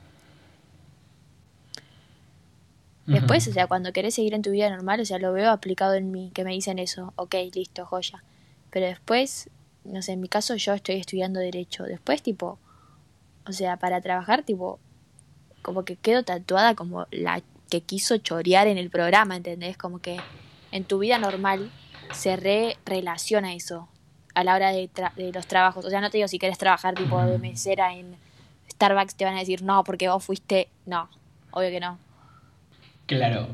Después, o sea, cuando querés seguir en tu vida normal, o sea, lo veo aplicado en mí, que me dicen eso, ok, listo, joya. Pero después, no sé, en mi caso yo estoy estudiando derecho. Después, tipo, o sea, para trabajar, tipo, como que quedo tatuada como la que quiso chorear en el programa, ¿entendés? Como que en tu vida normal se re relaciona eso a la hora de, tra- de los trabajos. O sea, no te digo si querés trabajar tipo de mesera en Starbucks, te van a decir no, porque vos fuiste. No, obvio que no. Claro,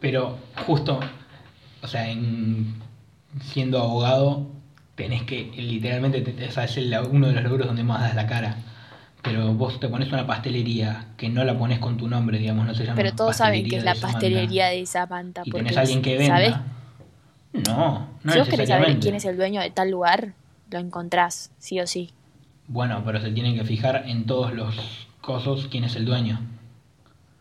pero justo, o sea, en, siendo abogado, tenés que, literalmente, te- o sea, es el- uno de los logros donde más das la cara. Pero vos te pones una pastelería que no la pones con tu nombre, digamos, no se llama Pero todos saben que es la pastelería de Samantha. Y porque tenés alguien que venda. ¿sabes? No, no si vos querés saber quién es el dueño de tal lugar, lo encontrás, sí o sí. Bueno, pero se tienen que fijar en todos los cosos quién es el dueño.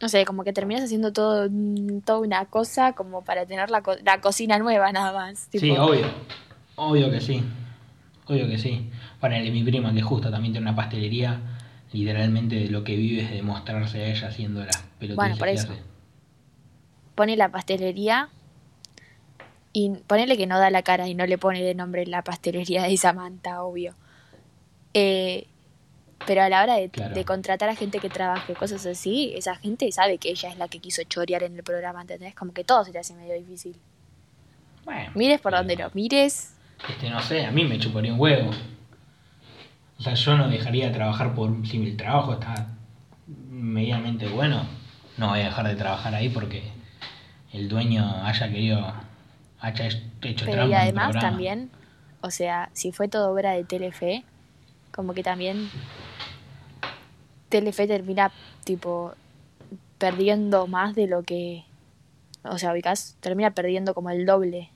No sé, como que terminas haciendo todo, mm, toda una cosa como para tener la, co- la cocina nueva nada más. Sí, obvio. Obvio que sí. Obvio que sí. Ponele mi prima que justo también tiene una pastelería, literalmente de lo que vive es de mostrarse a ella haciendo las pelotudeces Bueno, por eso. hace. Pone la pastelería y ponele que no da la cara y no le pone de nombre la pastelería de Samantha, obvio. Eh, pero a la hora de, Claro. de contratar a gente que trabaje, cosas así, esa gente sabe que ella es la que quiso chorear en el programa, ¿entendés? Como que todo se le hace medio difícil. Bueno, Mires por pero, donde lo mires, Este, no sé, a mí me chuparía un huevo. O sea, yo no dejaría de trabajar por si el trabajo está medianamente bueno. No voy a dejar de trabajar ahí porque el dueño haya querido, haya hecho pero y en el además también, o sea, si fue todo obra de Telefe, como que también Telefe termina tipo perdiendo más de lo que, o sea, ubicás, termina perdiendo como el doble.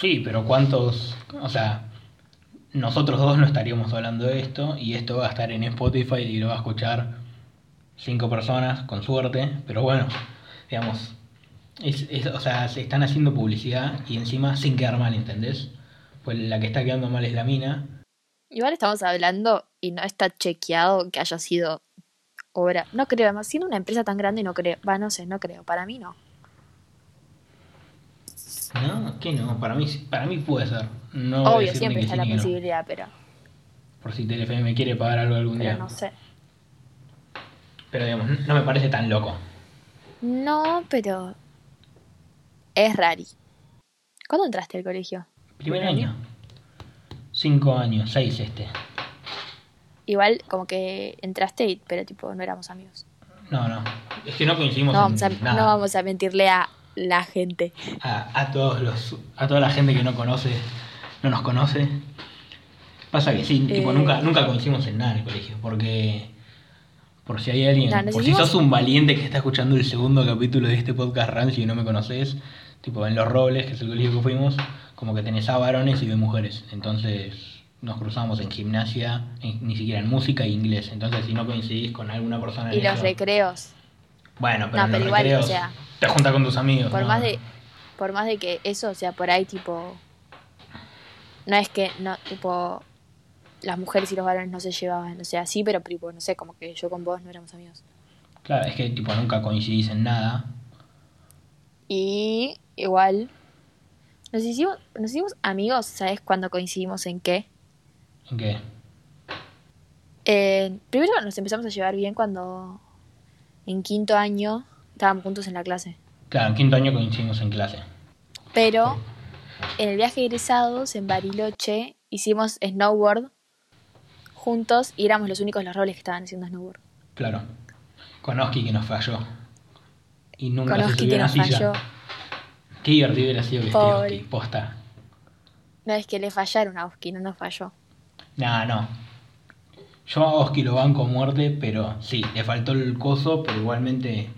Sí, pero ¿cuántos? O sea, nosotros dos no estaríamos hablando de esto y esto va a estar en Spotify y lo va a escuchar cinco personas, con suerte, pero bueno, digamos, es, es- o sea, se están haciendo publicidad y encima sin quedar mal, ¿entendés? Pues la que está quedando mal es la mina. Igual estamos hablando y no está chequeado que haya sido obra. No creo, además siendo una empresa tan grande no creo. Va, no sé, no creo. Para mí no. No, ¿qué no? Para mí, para mí puede ser. No Obvio, siempre que está sí la que no. posibilidad, pero, Por si Telefe me quiere pagar algo algún pero día. no sé. Pero digamos, no me parece tan loco. No, pero es rari. ¿Cuándo entraste al colegio? Primer año. Cinco años, seis este. Igual como que entraste, y- pero tipo no éramos amigos. No, no. Es que no coincidimos No vamos, a, en nada. no vamos a mentirle a la gente. A, a todos los, a toda la gente que no conoce, no nos conoce. Pasa que sí, tipo, Eh. nunca, nunca coincidimos en nada en el colegio, porque por si hay alguien, No, por si sos un valiente que está escuchando el segundo capítulo de este podcast rancio y no me conoces, tipo en Los Robles, que es el colegio que fuimos, como que tenés a varones y de mujeres. Entonces nos cruzamos en gimnasia, en- ni siquiera en música e inglés. Entonces si no coincidís con alguna persona en Y los eso- recreos. Bueno, pero No, en pero los igual, recreos o sea, te juntas con tus amigos. Por no. más de por más de que eso, o sea, por ahí tipo no es que no tipo las mujeres y los varones no se llevaban, o sea, sí, pero tipo, no sé, como que yo con vos no éramos amigos. Claro, es que tipo nunca coincidís en nada. Y igual nos hicimos nos hicimos amigos, ¿sabes cuándo coincidimos en qué? ¿En qué? Eh, primero nos empezamos a llevar bien cuando en quinto año estábamos juntos en la clase. Claro, en quinto año coincidimos en clase. Pero en el viaje de egresados en Bariloche hicimos snowboard juntos y éramos los únicos los roles que estaban haciendo snowboard. Claro. Con Oski que nos falló. Y nunca Con se Oski subió que nos silla. falló. Qué divertido hubiera sido que esté Pobre. Oski, posta. No es que le fallaron a Oski, no nos falló. Nah, no. Yo a Oski lo banco a muerte, pero sí, le faltó el coso, pero igualmente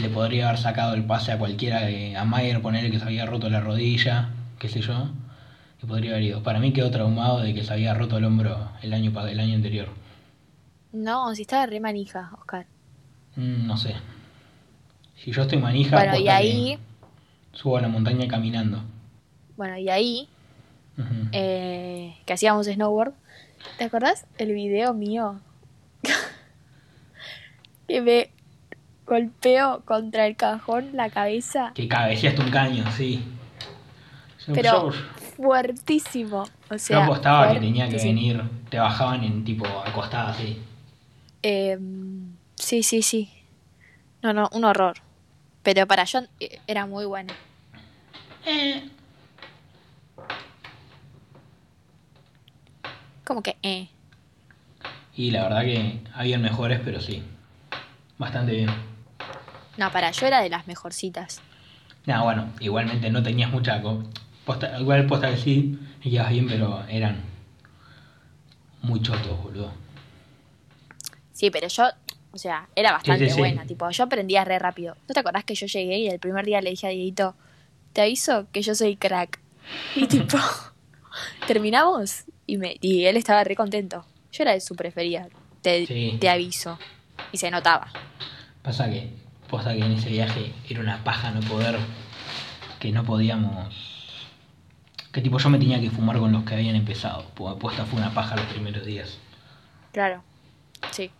le podría haber sacado el pase a cualquiera, a Mayer ponerle que se había roto la rodilla, qué sé yo, y podría haber ido. Para mí quedó traumado de que se había roto el hombro el año, el año anterior. No, si estaba re manija, Oscar. Mm, no sé. Si yo estoy manija, Bueno, y que ahí, subo a la montaña caminando. bueno, y ahí eh, que hacíamos snowboard. ¿Te acordás el video mío? que me golpeo contra el cajón la cabeza, Que cabeceaste un caño, sí. Yo- pero yo- fuertísimo. O Yo sea, apostaba que tenía que venir, te bajaban en tipo acostada así. Eh, sí, sí, sí. No, no, un horror. Pero para yo eh, era muy buena. Como que, eh. Y la verdad que habían mejores, pero sí. Bastante bien. No, para yo era de las mejorcitas. Nada, bueno, igualmente no tenías mucha... co- Posta, igual posta que sí, ibas bien, pero eran muy chotos, boludo. Sí, pero yo, o sea, era bastante sí, sí. buena. Tipo, yo aprendía re rápido. ¿No te acordás que yo llegué y el primer día le dije a Dieguito, te aviso que yo soy crack? Y tipo, terminamos y, me, y él estaba re contento. Yo era de su preferida, te, Sí. te aviso. Y se notaba. Pasa que, posta que en ese viaje era una paja no poder, que no podíamos, Que tipo yo me tenía que fumar con los que habían empezado. Porque apuesta fue una paja los primeros días. Claro. Sí.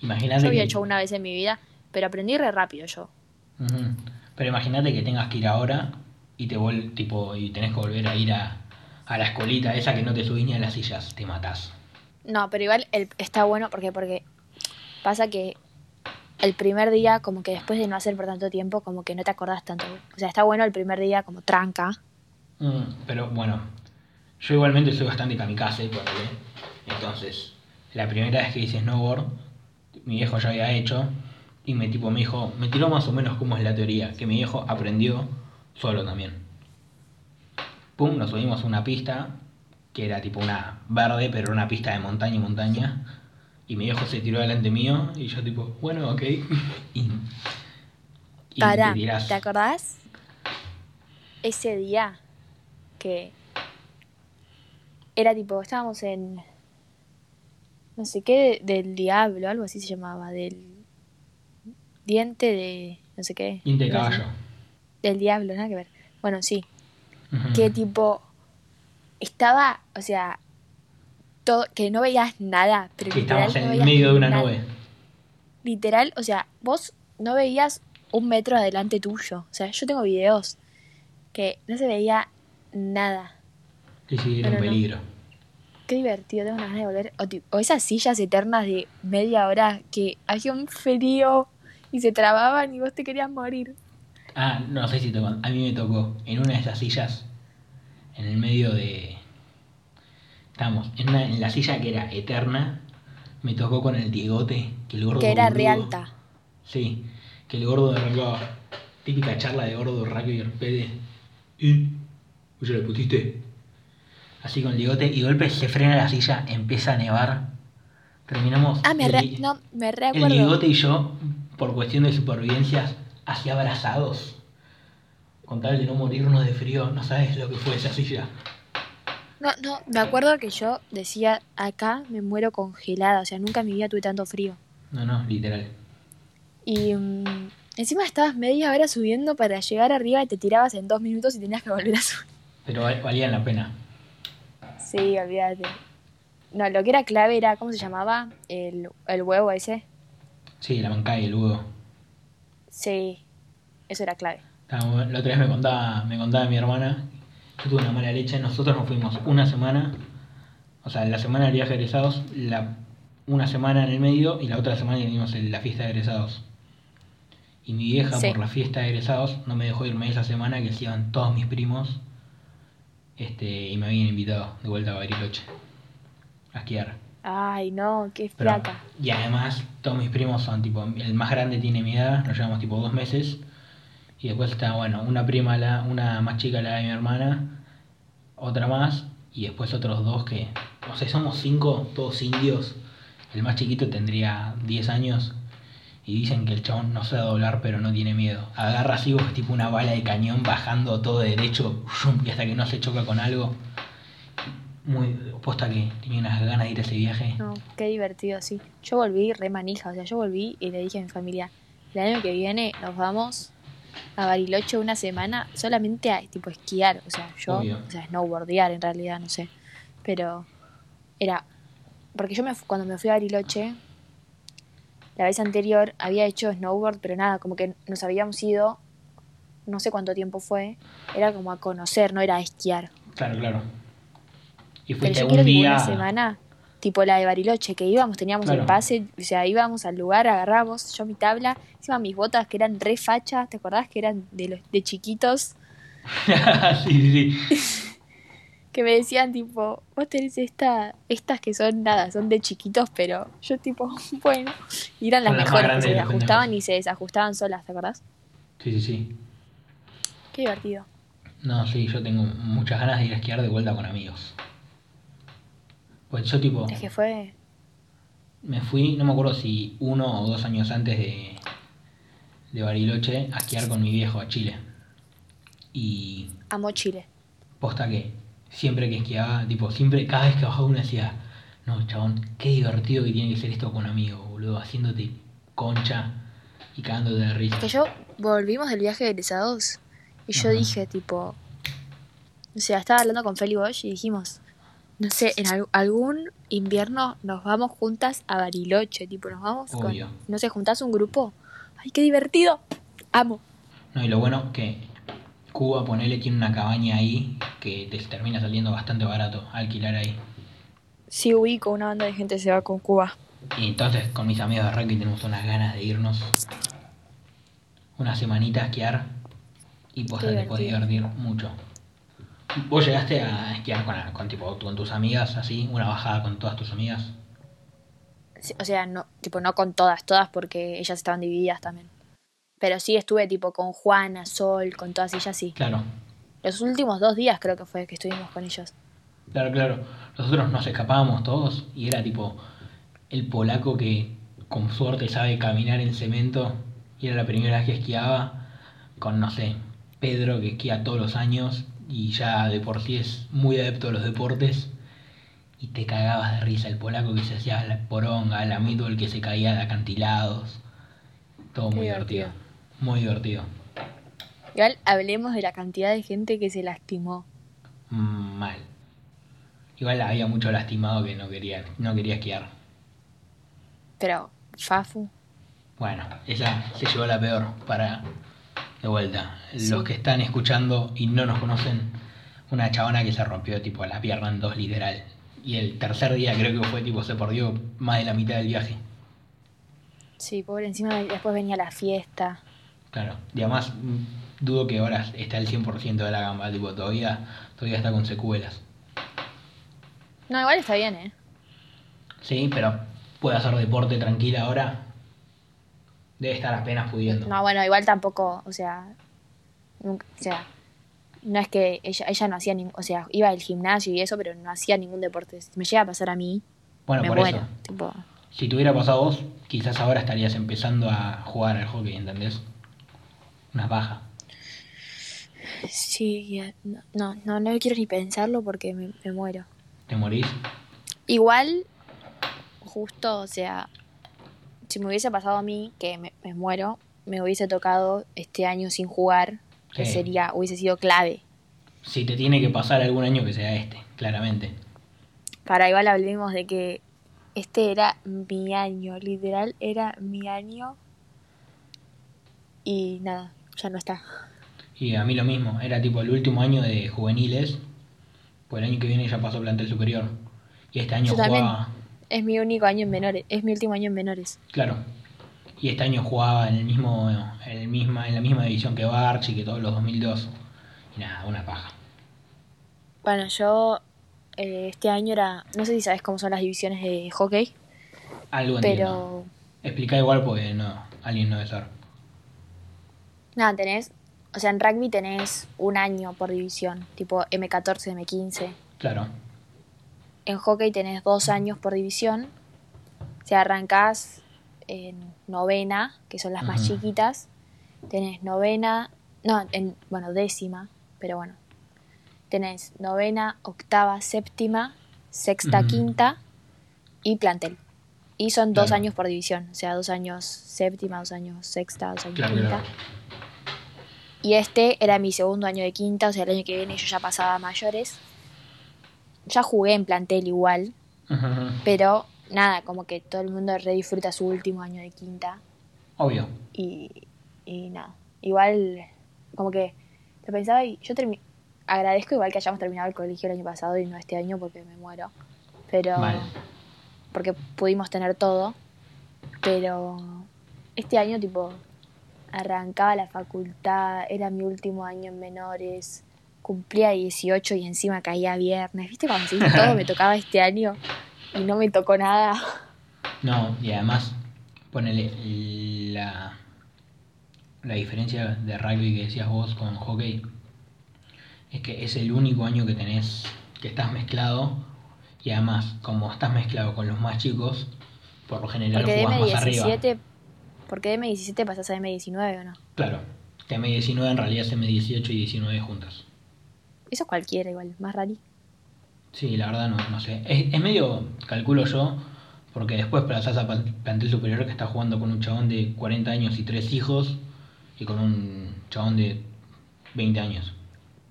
Imagínate Yo había que- hecho una vez en mi vida, pero aprendí re rápido yo. Pero imagínate que tengas que ir ahora y te vol tipo y tenés que volver a ir a, a la escolita esa que no te subís ni a las sillas, te matás. No, pero igual el- está bueno porque porque pasa que el primer día, como que después de no hacer por tanto tiempo, como que no te acordás tanto. O sea, está bueno el primer día como tranca. Mm, pero bueno, yo igualmente soy bastante kamikaze, ponele. Entonces, la primera vez que hice snowboard, mi viejo ya había hecho y me tipo me dijo, me tiró más o menos cómo es la teoría, que mi viejo aprendió solo también. Pum, nos subimos a una pista que era tipo una verde, pero una pista de montaña y montaña. Y mi viejo se tiró delante mío y yo tipo, bueno, ok. y, y Pará, te tirás. ¿te acordás? Ese día que era tipo, estábamos en no sé qué de- del diablo, algo así se llamaba, del diente de no sé qué. Diente de caballo. Del diablo, nada que ver. Bueno, sí, Ujú. que tipo estaba, o sea, todo que no veías nada, pero Que literal no en veías medio de una nada. nube. Literal, o sea, vos no veías un metro adelante tuyo. O sea, yo tengo videos que no se veía nada. Sí, sí, era No, un no, no. peligro. Qué divertido, tengo ganas de volver. O, o esas sillas eternas de media hora que hacía un frío y se trababan y vos te querías morir. Ah, no sé si con- A mí me tocó en una de esas sillas, en el medio de. Estábamos en, una- en la silla que era eterna. Me tocó con el Diegote, que el gordo. Que era re boludo- alta. Sí, que el gordo arrancaba. Típica charla de gordo, raco y arpede. ¿Y? ¿Vos ya le pusiste? Así con el Diegote, y de golpe se frena la silla, empieza a nevar. Terminamos. Ah, me el re, no, me el. Diegote y yo, por cuestión de supervivencias, así abrazados. Con tal de no morirnos de frío, no sabes lo que fue esa silla. No, no, me acuerdo que yo decía, acá me muero congelada. O sea, nunca en mi vida tuve tanto frío. No, no, literal. Y mm, encima estabas media hora subiendo para llegar arriba y te tirabas en dos minutos y tenías que volver a subir. Pero val- valían la pena. Sí, olvídate. No, lo que era clave era, ¿cómo se llamaba? El, el huevo ese. Sí, la mancada y el huevo. Sí, eso era clave. Estábamos- La otra vez me contaba, me contaba mi hermana, yo tuve una mala leche, nosotros nos fuimos una semana, o sea, la semana del viaje de egresados, la, una semana en el medio y la otra semana el- la fiesta de egresados. Y mi vieja Sí. por la fiesta de egresados no me dejó irme esa semana que se iban todos mis primos este, y me habían invitado de vuelta a Bariloche a esquiar. Ay, no, qué Pero- flaca. y además, todos mis primos son tipo, el más grande tiene mi edad, nos llevamos tipo dos meses. Y después está, bueno, una prima, la, una más chica, la de mi hermana, otra más, y después otros dos que, o sea, somos cinco, todos indios. El más chiquito tendría 10 años. Y dicen que el chabón no sabe doblar, pero no tiene miedo. Agarra así, vos, tipo una bala de cañón bajando todo derecho, ¡shum! y hasta que no se choca con algo. Muy, posta que tenía unas ganas de ir a ese viaje. No, qué divertido, sí. Yo volví re manija, o sea, yo volví y le dije a mi familia, el año que viene nos vamos a Bariloche una semana solamente a tipo esquiar, o sea, yo, Obvio. o sea, snowboardear en realidad, no sé. Pero era porque yo me cuando me fui a Bariloche la vez anterior había hecho snowboard, pero nada, como que nos habíamos ido no sé cuánto tiempo fue, era como a conocer, no era a esquiar. Claro, claro. Y Pero yo un día. una semana, tipo la de Bariloche, que íbamos, teníamos Claro. el pase, o sea, íbamos al lugar, agarramos yo mi tabla, encima mis botas que eran re fachas, ¿te acordás que eran de los de chiquitos? sí, sí, sí. Que me decían tipo, vos tenés esta, estas que son nada, son de chiquitos, pero yo tipo, bueno, y eran las mejores, que se ajustaban y se desajustaban solas, ¿te acordás? Sí, sí, sí. Qué divertido. No, sí, yo tengo muchas ganas de ir a esquiar de vuelta con amigos. Pues yo tipo, Es que fue, me fui, no me acuerdo si uno o dos años antes de, de Bariloche a esquiar con mi viejo a Chile. Y amo Chile. posta que siempre que esquiaba, tipo, siempre, cada vez que bajaba uno decía, no, chabón, qué divertido que tiene que ser esto con amigos, boludo, haciéndote concha y cagándote de risa. Que yo volvimos del viaje de egresados y yo dije tipo, O sea, estaba hablando con Feli Bosch y dijimos, no sé, en al- algún invierno nos vamos juntas a Bariloche, tipo, nos vamos con, no sé, juntás un grupo. ¡Ay, qué divertido! Amo. No, y lo bueno que Cuba, ponele, tiene una cabaña ahí que te termina saliendo bastante barato alquilar ahí. Sí, ubico, una banda de gente se va con Cuba. Y entonces con mis amigos de rugby tenemos unas ganas de irnos una semanita a esquiar y pues te podés divertir mucho. ¿Vos llegaste a esquiar con, con, tipo, con tus amigas así? ¿Una bajada con todas tus amigas? Sí, O sea, no, tipo, no con todas, todas, porque ellas estaban divididas también. Pero sí estuve tipo con Juana, Sol, con todas ellas, sí. Claro, Los últimos dos días creo que fue que estuvimos con ellos. claro, claro. Nosotros nos escapábamos todos y era tipo el polaco que con suerte sabe caminar en cemento y era la primera vez que esquiaba con, no sé, Pedro que esquía todos los años y ya de por sí es muy adepto a los deportes y te cagabas de risa el polaco que se hacía la poronga, la el que se caía de acantilados. Todo Qué muy divertido. divertido. Muy divertido. Igual hablemos de la cantidad de gente que se lastimó. Mm, Mal. Igual había mucho lastimado que no quería, no quería esquiar. Pero, Fafu, Bueno, esa se llevó la peor para de vuelta. Sí. Los que están escuchando y no nos conocen, una chabona que se rompió tipo la pierna en dos literal. Y el tercer día creo que fue tipo se perdió más de la mitad del viaje. sí, pobre, encima después venía la fiesta. Claro. Y además dudo que ahora está el 100% de la gamba, tipo todavía, todavía está con secuelas. No, igual está bien, ¿eh? Sí, pero puede hacer deporte tranquila ahora. Debe estar apenas pudiendo. No, bueno, igual tampoco, o sea, nunca, o sea, no es que ella, ella no hacía ningún, o sea, iba al gimnasio y eso, pero no hacía ningún deporte. Si me llega a pasar a mí, Bueno, me por muero. eso. Tipo, Si te hubiera pasado vos, quizás ahora estarías empezando a jugar al hockey, ¿entendés? Una baja. sí, ya- no, no, no, no quiero ni pensarlo porque me, me muero. ¿Te morís? Igual, justo, o sea, si me hubiese pasado a mí, que me, me muero, me hubiese tocado este año sin jugar, que Sí. sería, hubiese sido clave. Si te tiene que pasar algún año que sea este, claramente. Para igual hablemos de que este era mi año, literal, era mi año. Y nada, ya no está. Y a mí lo mismo, era tipo el último año de juveniles, pues el año que viene ya pasó plantel superior. Y este año Yo también. Es mi único año en menores, es mi último año en menores. claro, y este año jugaba en el mismo, en el misma, en la misma división que Barch y que todos los 2002. Y nada, una paja. Bueno, yo eh, este año era, no sé si sabes cómo son las divisiones de hockey, Algo entiendo. pero Explica igual porque no, alguien no debe saber. nada, tenés, o sea, en rugby tenés un año por división, tipo M14, M15. Claro, En hockey tenés dos años por división. O sea, arrancás en novena, que son las más chiquitas. Tenés novena, no, en, bueno, décima, pero bueno. Tenés novena, octava, séptima, sexta, quinta y plantel. Y son dos Claro. años por división, o sea, dos años séptima, dos años sexta, dos años claro, quinta. claro. Y este era mi segundo año de quinta, o sea, el año que viene yo ya pasaba a mayores. Ya jugué en plantel igual, pero nada, como que todo el mundo re disfruta su último año de quinta. Obvio. Y, y nada, igual, como que lo pensaba y yo agradezco igual que hayamos terminado el colegio el año pasado y no este año porque me muero. Pero, Mal. porque pudimos tener todo. Pero este año, tipo, arrancaba la facultad, era mi último año en menores, cumplía 18 y encima caía viernes. ¿Viste cuando sí, todo me tocaba este año y no me tocó nada? No, y además, ponele la, la diferencia de rugby que decías vos con hockey, es que es el único año que tenés, que estás mezclado, y además, como estás mezclado con los más chicos, por lo general Porque de jugás más arriba. M17, porque de M17 pasás a M19 o no. Claro, que M19 en realidad es M18 y 19 juntas. Eso es cualquiera igual, más rari. Sí, la verdad no, no sé. Es, es medio, calculo yo, porque después pasás a plantel superior que está jugando con un chabón de 40 años y tres hijos y con un chabón de 20 años.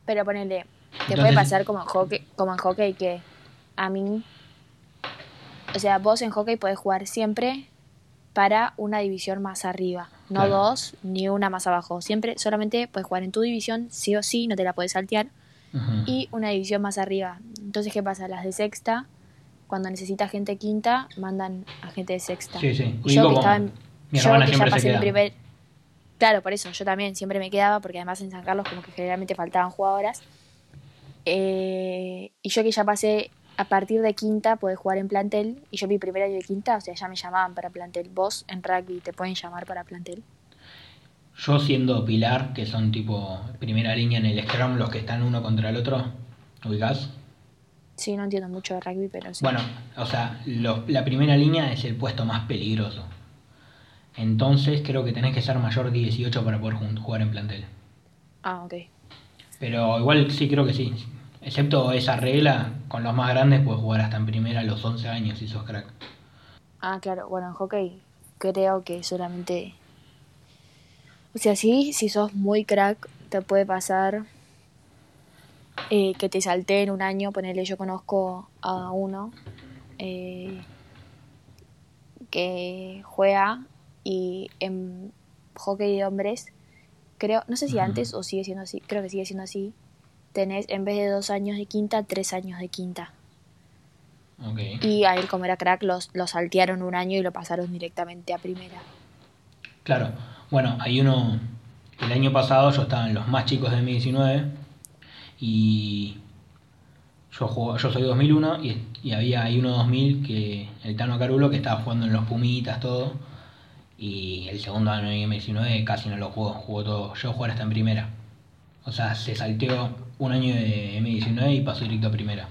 Pero ponele, Te Entonces- puede pasar como en hockey, como en hockey que a mí, o sea, vos en hockey podés jugar siempre para una división más arriba, no Claro. dos ni una más abajo. Siempre solamente puedes jugar en tu división, sí o sí, no te la puedes saltear, Y una división más arriba. Entonces, ¿qué pasa? Las de sexta, cuando necesita gente quinta, mandan a gente de sexta. Sí, sí. Y Y yo como que estaba en, mi yo que ya pasé mi primer... Claro, por eso, yo también siempre me quedaba, porque además en San Carlos como que generalmente faltaban jugadoras. Eh, y yo que ya pasé a partir de quinta, podés jugar en plantel, y yo mi primer año de quinta, o sea, ya me llamaban para plantel. Vos en rugby te pueden llamar para plantel. Yo siendo pilar, que son tipo primera línea en el scrum, los que están uno contra el otro, ¿ubicás? Sí, no entiendo mucho de rugby, pero sí. Bueno, o sea, lo- la primera línea es el puesto más peligroso. Entonces creo que tenés que ser mayor de 18 para poder jugar en plantel. Ah, ok. Pero igual sí creo que sí. Excepto esa regla, con los más grandes puedes jugar hasta en primera a los 11 años si sos crack. Ah, claro. Bueno, en hockey creo que solamente... O sea, sí, si sos muy crack, te puede pasar eh, que te salté en un año. Ponele, yo conozco a uno eh, que juega y en hockey de hombres, creo, no sé si antes o sigue siendo así, creo que sigue siendo así, tenés en vez de dos años de quinta, tres años de quinta. Y a él, como era crack, los, lo saltearon un año y lo pasaron directamente a primera. Claro. Bueno, hay uno. El año pasado yo estaba en los más chicos de mi 19 y yo yo soy 2001 y, y había ahí uno 2000 que el Tano Carulo que estaba jugando en los Pumitas todo y el segundo año de mi 19 casi no lo jugó, jugó todo. Yo jugar hasta en primera. O sea, se salteó un año de M19 y pasó directo a primera.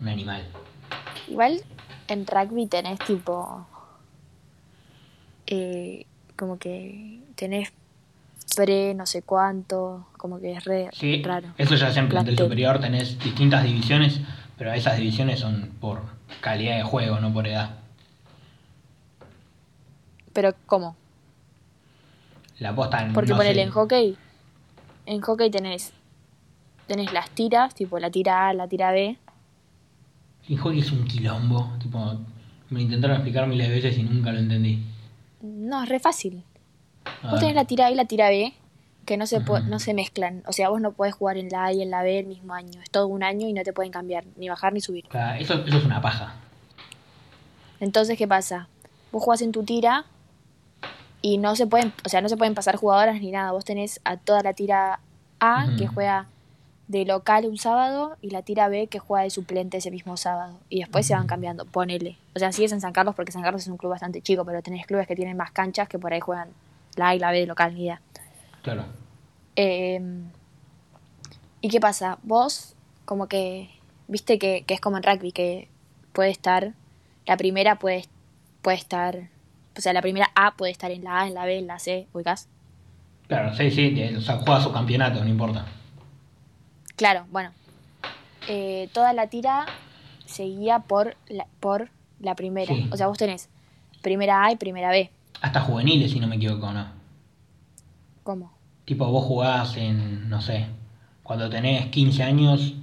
Un animal. Igual en rugby tenés tipo. eh, como que tenés pre no sé cuánto, como que es re Sí, raro. eso ya es en plantel Plantel. superior, tenés distintas divisiones, pero esas divisiones son por calidad de juego, no por edad. Pero, ¿cómo? La posta Porque no ponele sé. en hockey. En hockey tenés. Tenés las tiras, tipo la tira A, la tira B. En hockey es un quilombo, tipo, me intentaron explicar miles de veces y nunca lo entendí. No, es re fácil. Vos tenés ver. la tira A y la tira B, que no se, po- no se mezclan. O sea, vos no podés jugar en la A y en la B el mismo año. Es todo un año y no te pueden cambiar, ni bajar ni subir. Claro, eso, eso es una paja. Entonces, ¿qué pasa? Vos jugás en tu tira y no se pueden, o sea, no se pueden pasar jugadoras ni nada. Vos tenés a toda la tira A que juega de local un sábado y la tira B que juega de suplente ese mismo sábado. Y después se van cambiando, ponele. O sea, sigues en San Carlos porque San Carlos es un club bastante chico, pero tenés clubes que tienen más canchas que por ahí juegan la A y la B de local, ni idea. Claro. Eh, ¿Y qué pasa? Vos, como que, viste que, que es como en rugby, que puede estar, la primera puede, puede estar, o sea, la primera A puede estar en la A, en la B, en la C, ubicás. Claro, sí, sí, o sea, juega su campeonato, no importa. Claro, bueno. Eh, toda la tira seguía por la, por la primera. Sí. O sea, vos tenés primera A y primera B. Hasta juveniles, si no me equivoco, ¿no? ¿Cómo? Tipo, vos jugás en, no sé, cuando tenés 15 años,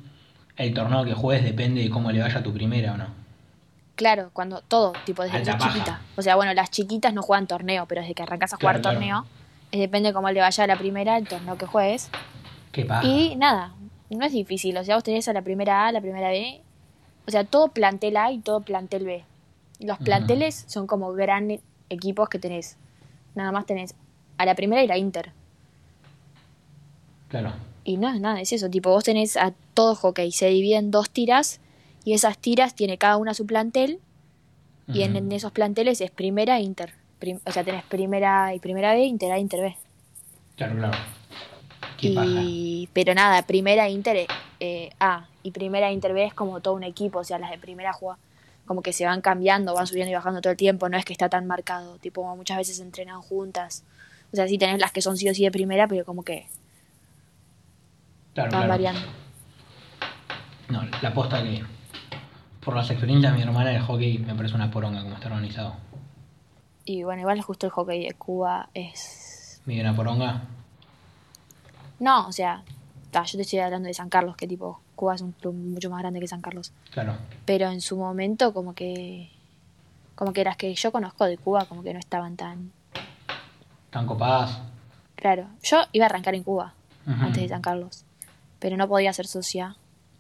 el torneo que juegues depende de cómo le vaya a tu primera o no. Claro, cuando todo, tipo desde que sos chiquita. O sea, bueno, las chiquitas no juegan torneo, pero desde que arrancas a jugar Claro, torneo, eh, depende cómo le vaya a la primera, el torneo que juegues. Qué paja. Y nada, no es difícil. O sea, vos tenés a la primera A, la primera B. O sea, todo plantel A y todo plantel B. Los Ujú. planteles son como grandes equipos que tenés. Nada más tenés a la primera y la Inter. Claro. Y no es nada, es eso. Tipo, vos tenés a todo hockey. Se divide en dos tiras. Y esas tiras tiene cada una su plantel. Y en, esos planteles es primera e Inter. Prim- o sea, tenés primera A y primera B, Inter A, Inter B. Claro, claro. Qué paja. Y, pero nada, primera Inter eh, A y primera Inter B es como todo un equipo, o sea, las de primera juega como que se van cambiando, van subiendo y bajando todo el tiempo, no es que está tan marcado, tipo muchas veces se entrenan juntas. O sea, sí tenés las que son sí o sí de primera, pero como que Claro, van claro. variando. No, la posta que por las experiencias de mi hermana el hockey me parece una poronga como está organizado. Y bueno, igual justo el hockey de Cuba es... ¿Mide una poronga? No, o sea, ta, yo te estoy hablando de San Carlos, que tipo, Cuba es un club mucho más grande que San Carlos. Claro. Pero en su momento como que como que las que yo conozco de Cuba como que no estaban tan Tan copadas. claro. Yo iba a arrancar en Cuba antes de San Carlos, pero no podía ser socia.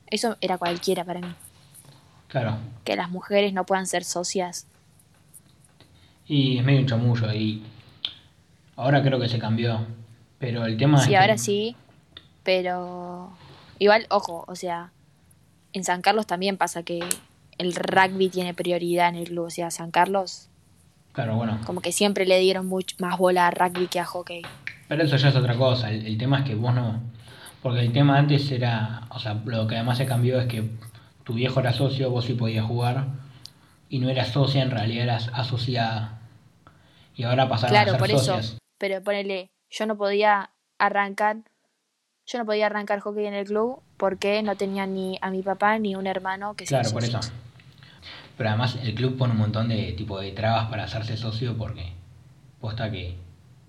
Eso era cualquiera para mí, Claro. que las mujeres no puedan ser socias. Y es medio un chamullo y ahora creo que se cambió. Pero el tema es Sí, que- ahora sí, pero igual, ojo, o sea, en San Carlos también pasa que el rugby tiene prioridad en el club, o sea, San Carlos Claro, bueno. como que siempre le dieron much- más bola a rugby que a hockey. Pero eso ya es otra cosa. El, el tema es que vos no. Porque el tema antes era. O sea, lo que además se cambió es que tu viejo era socio, vos sí podías jugar. Y no eras socia, en realidad eras asociada. Y ahora pasaron a Claro, ser por socias. eso, pero ponele, yo no podía arrancar, yo no podía arrancar hockey en el club porque no tenía ni a mi papá ni un hermano que sean Claro, por eso. Pero además el club pone un montón de tipo de trabas para hacerse socio porque posta que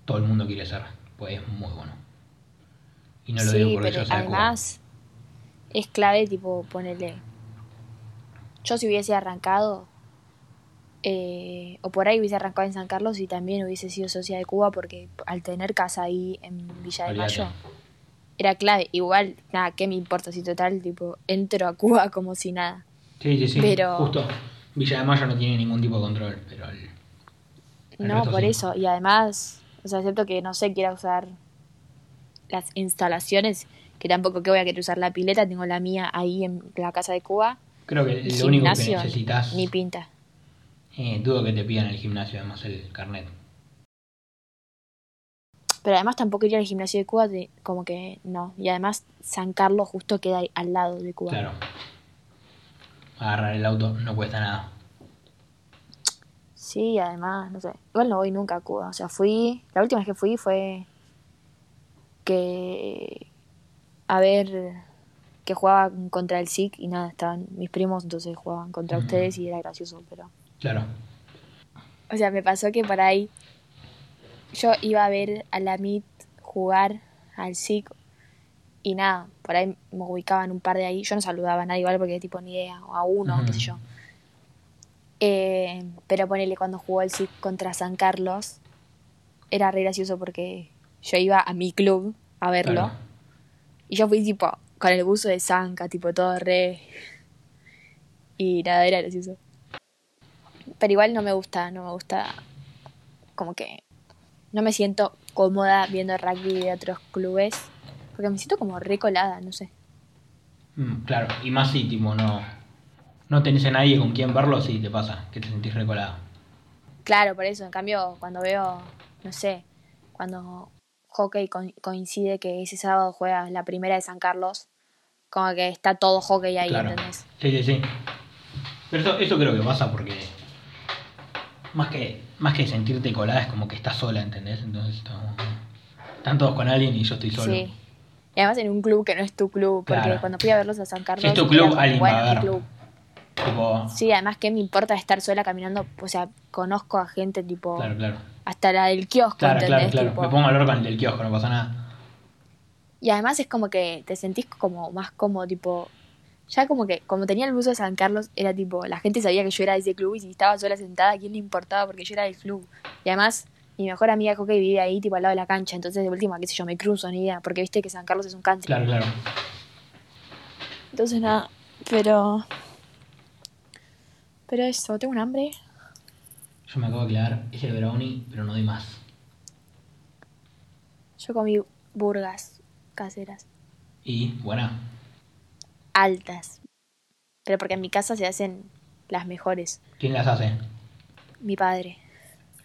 todo el mundo quiere ser, pues es muy bueno. Y no lo sí, digo porque pero yo además es clave, tipo, ponerle. Yo si hubiese arrancado, eh, o por ahí hubiese arrancado en San Carlos y también hubiese sido socia de Cuba, porque al tener casa ahí en Villa de. Mayo, era clave. Igual, nada, ¿qué me importa si total, tipo, entro a Cuba como si nada? Sí, sí, sí. pero- Justo. Villa de Mayo no tiene ningún tipo de control, pero el- El No, por sí. eso. Y además, o sea, excepto que no sé, quiera usar las instalaciones, que tampoco que voy a querer usar la pileta, tengo la mía ahí en la casa de Cuba. creo que lo único que necesitas, Ni pinta. Eh, dudo que te pidan el gimnasio, además el carnet. Pero además tampoco iría al gimnasio de Cuba, de- como que no. Y además San Carlos justo queda ahí al lado de Cuba. Claro. Agarrar el auto no cuesta nada. Sí, además, no sé. Igual no voy nunca a Cuba. O sea, fui. La última vez que fui fue. Que. A ver. Que jugaba contra el SIC y nada, estaban mis primos, entonces jugaban contra ustedes y era gracioso, pero. Claro. O sea, me pasó que por ahí. Yo iba a ver a la MIT jugar al SIC y nada, por ahí me ubicaban un par de ahí. Yo no saludaba a nadie igual porque tipo ni idea, o a uno, Ujú. qué sé yo. Eh, pero ponele cuando jugó el SIC contra San Carlos, era re gracioso porque yo iba a mi club a verlo Claro. y yo fui tipo con el buzo de Zanca, tipo todo re. Y nada, era gracioso. Pero igual no me gusta, no me gusta. Como que no me siento cómoda viendo rugby de otros clubes. Porque me siento como re colada, no sé. Mm, claro. Y más si tipo no, no tenés a nadie con quien verlo, sí te pasa, que te sentís recolado. Claro, por eso. En cambio, cuando veo, no sé, cuando hockey co- coincide que ese sábado juega la primera de San Carlos, como que está todo hockey ahí, Claro. ¿entendés? Sí, sí, sí. Pero eso, eso creo que pasa porque más que, más que sentirte colada es como que estás sola, ¿entendés? Entonces estamos- están todos con alguien y yo estoy solo. Sí. Y además en un club que no es tu club, porque Claro. cuando fui a verlos a San Carlos. Si es tu club, alguien va a bueno, mi ver. club. Tipo, Sí, además, ¿qué me importa estar sola caminando? O sea, conozco a gente tipo. claro, claro. Hasta la del kiosco, Claro, claro, claro. Tipo, Me pongo a hablar con el del kiosco, no pasa nada. Y además es como que te sentís como más cómodo, tipo. Ya como que, como tenía el buzo de San Carlos, era tipo, la gente sabía que yo era de ese club y si estaba sola sentada, ¿a quién le importaba? Porque yo era del club. Y además, mi mejor amiga hockey vive ahí, tipo al lado de la cancha. Entonces, de última, qué sé yo, me cruzo, ni idea. Porque viste que San Carlos es un country. Claro, claro. Entonces, nada, pero. Pero eso, tengo un hambre. Yo me acabo de quedar ese brownie, pero no doy más. Yo comí burgas caseras. Y, buena. Altas. Pero porque en mi casa se hacen las mejores. ¿Quién las hace? Mi padre.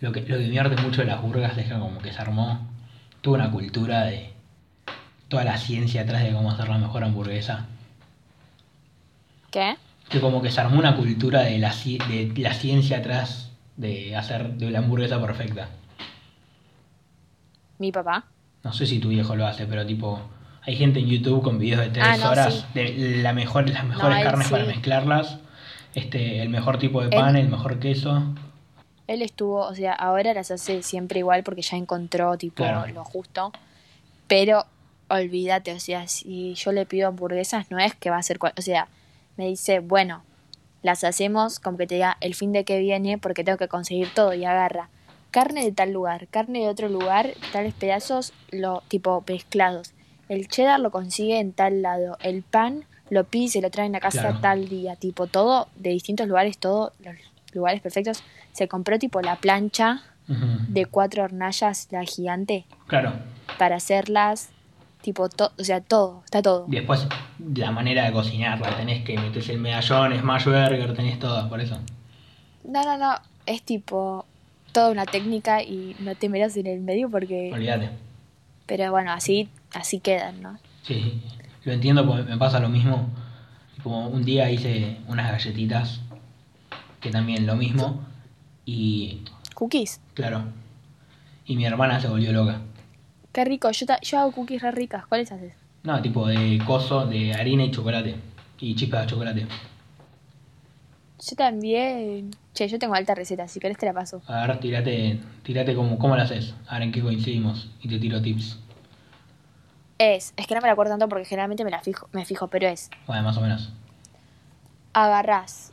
Lo que, lo que me arde mucho de las burgas es que como que se armó toda una cultura de toda la ciencia atrás de cómo hacer la mejor hamburguesa. ¿Qué? Que como que se armó una cultura de la, ci- de la ciencia atrás de hacer de la hamburguesa perfecta. Mi papá. No sé si tu viejo lo hace, pero tipo, hay gente en YouTube con videos de tres Ah, no, horas sí. de la mejor, las mejores carnes para sí. mezclarlas, este, el mejor tipo de pan, Él- el mejor queso. Él estuvo, o sea, ahora las hace siempre igual porque ya encontró tipo Claro. lo justo. Pero olvídate, o sea, si yo le pido hamburguesas, no es que va a ser, cual- o sea, me dice, bueno, las hacemos como que te diga el fin de que viene porque tengo que conseguir todo y agarra carne de tal lugar, carne de otro lugar, tales pedazos, lo tipo mezclados. El cheddar lo consigue en tal lado, el pan lo pide y se lo traen a casa Claro. tal día, tipo todo de distintos lugares, todos los lugares perfectos. Se compró tipo la plancha de cuatro hornallas, la gigante, Claro. para hacerlas, tipo, todo, o sea, todo, está todo. Y después la manera de cocinarla, tenés que metes el medallón, smash burger, tenés todo, por eso. No, no, no, es tipo toda una técnica y no te metas en el medio porque... Olvídate. Pero bueno, así, así quedan, ¿no? Sí. Lo entiendo porque me pasa lo mismo. Como un día hice unas galletitas que también lo mismo. Y Cookies, claro. Y mi hermana se volvió loca. qué rico, yo, yo hago cookies re ricas, ¿cuáles haces? No, tipo de coso, de harina y chocolate. Y chispas de chocolate. Yo también... Che, yo tengo alta receta, si querés te la paso. A ver, tirate, tirate como, cómo lo haces. A ver en qué coincidimos. Y te tiro tips. Es, es que no me la acuerdo tanto porque generalmente me la fijo, me fijo, pero es, Bueno, más o menos. agarrás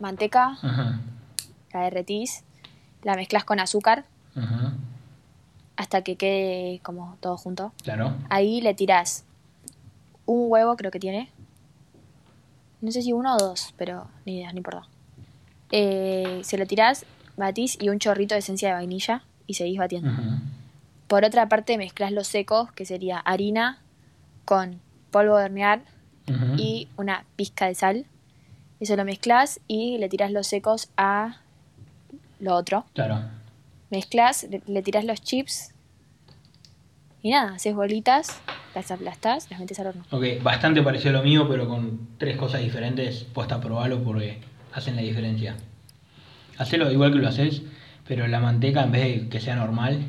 manteca, Ajá. la derretís, la mezclas con azúcar Ajá. hasta que quede como todo junto. Claro. Ahí le tirás un huevo, creo que tiene. No sé si uno o dos, pero ni idea, no importa. Eh, se lo tirás, batís y un chorrito de esencia de vainilla y seguís batiendo. Ajá. Por otra parte, mezclas los secos, que sería harina con polvo de hornear Ajá. y una pizca de sal. Eso lo mezclas y le tiras los secos a lo otro. Claro. Mezclas, le, le tiras los chips y nada, haces bolitas, las aplastás, las metes al horno. Ok, bastante parecido a lo mío, pero con tres cosas diferentes. Puesta a probarlo porque hacen la diferencia. Hacelo igual que lo haces, pero la manteca en vez de que sea normal,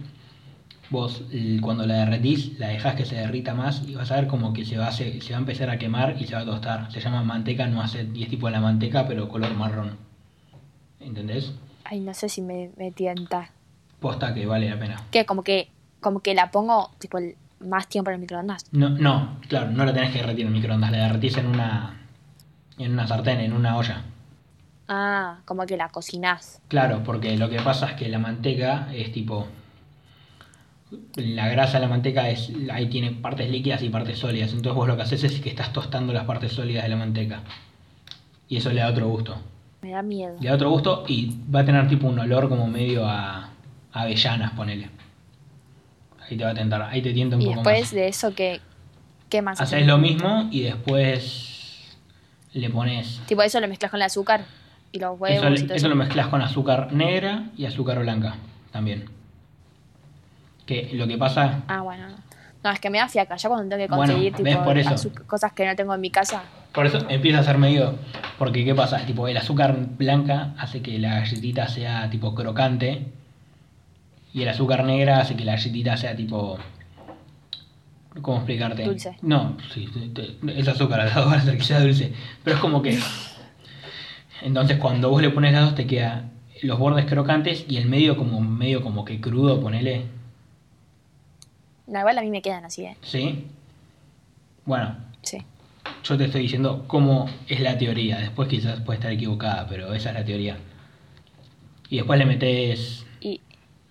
vos l- cuando la derretís, la dejás que se derrita más y vas a ver como que se va, a, se, se va a empezar a quemar y se va a tostar. Se llama manteca no hace y es tipo la manteca, pero color marrón. ¿Entendés? Ay, no sé si me, me tienta. Posta que vale la pena. Que como que como que la pongo tipo más tiempo en el microondas. No, no, claro, no la tenés que derretir en el microondas, la derretís en una, en una sartén, en una olla. Ah, como que la cocinás. Claro, porque lo que pasa es que la manteca es tipo. La grasa de la manteca es. Ahí tiene partes líquidas y partes sólidas. Entonces vos lo que haces es que estás tostando las partes sólidas de la manteca. Y eso le da otro gusto. Me da miedo. Le da otro gusto y va a tener tipo un olor como medio a, a avellanas, ponele. Ahí te va a tentar, ahí te tienta un Y poco después más. de eso, ¿qué, qué más? Haces haces? lo mismo y después le pones. Tipo eso lo mezclas con el azúcar y los huevos Eso, y todo eso eso. lo mezclas con azúcar negra y azúcar blanca también. Que lo que pasa Ah, bueno. No. Es que me da fiaca. Ya cuando tengo que conseguir tipo Por eso. azu- cosas que no tengo en mi casa. Por eso empieza a ser medio. Porque, ¿qué pasa? Tipo, el azúcar blanca hace que la galletita sea tipo crocante. Y el azúcar negra hace que la galletita sea tipo. ¿Cómo explicarte? Dulce. No, sí, es azúcar al lado, va a hacer que sea dulce. Pero es como que. Entonces, cuando vos le pones las dos, te queda los bordes crocantes y el medio como medio como que crudo, ponele. No, igual a mí me quedan así, ¿eh? ¿Sí? Bueno, Sí. Yo te estoy diciendo cómo es la teoría. Después quizás puede estar equivocada, pero esa es la teoría. Y después le metes. Y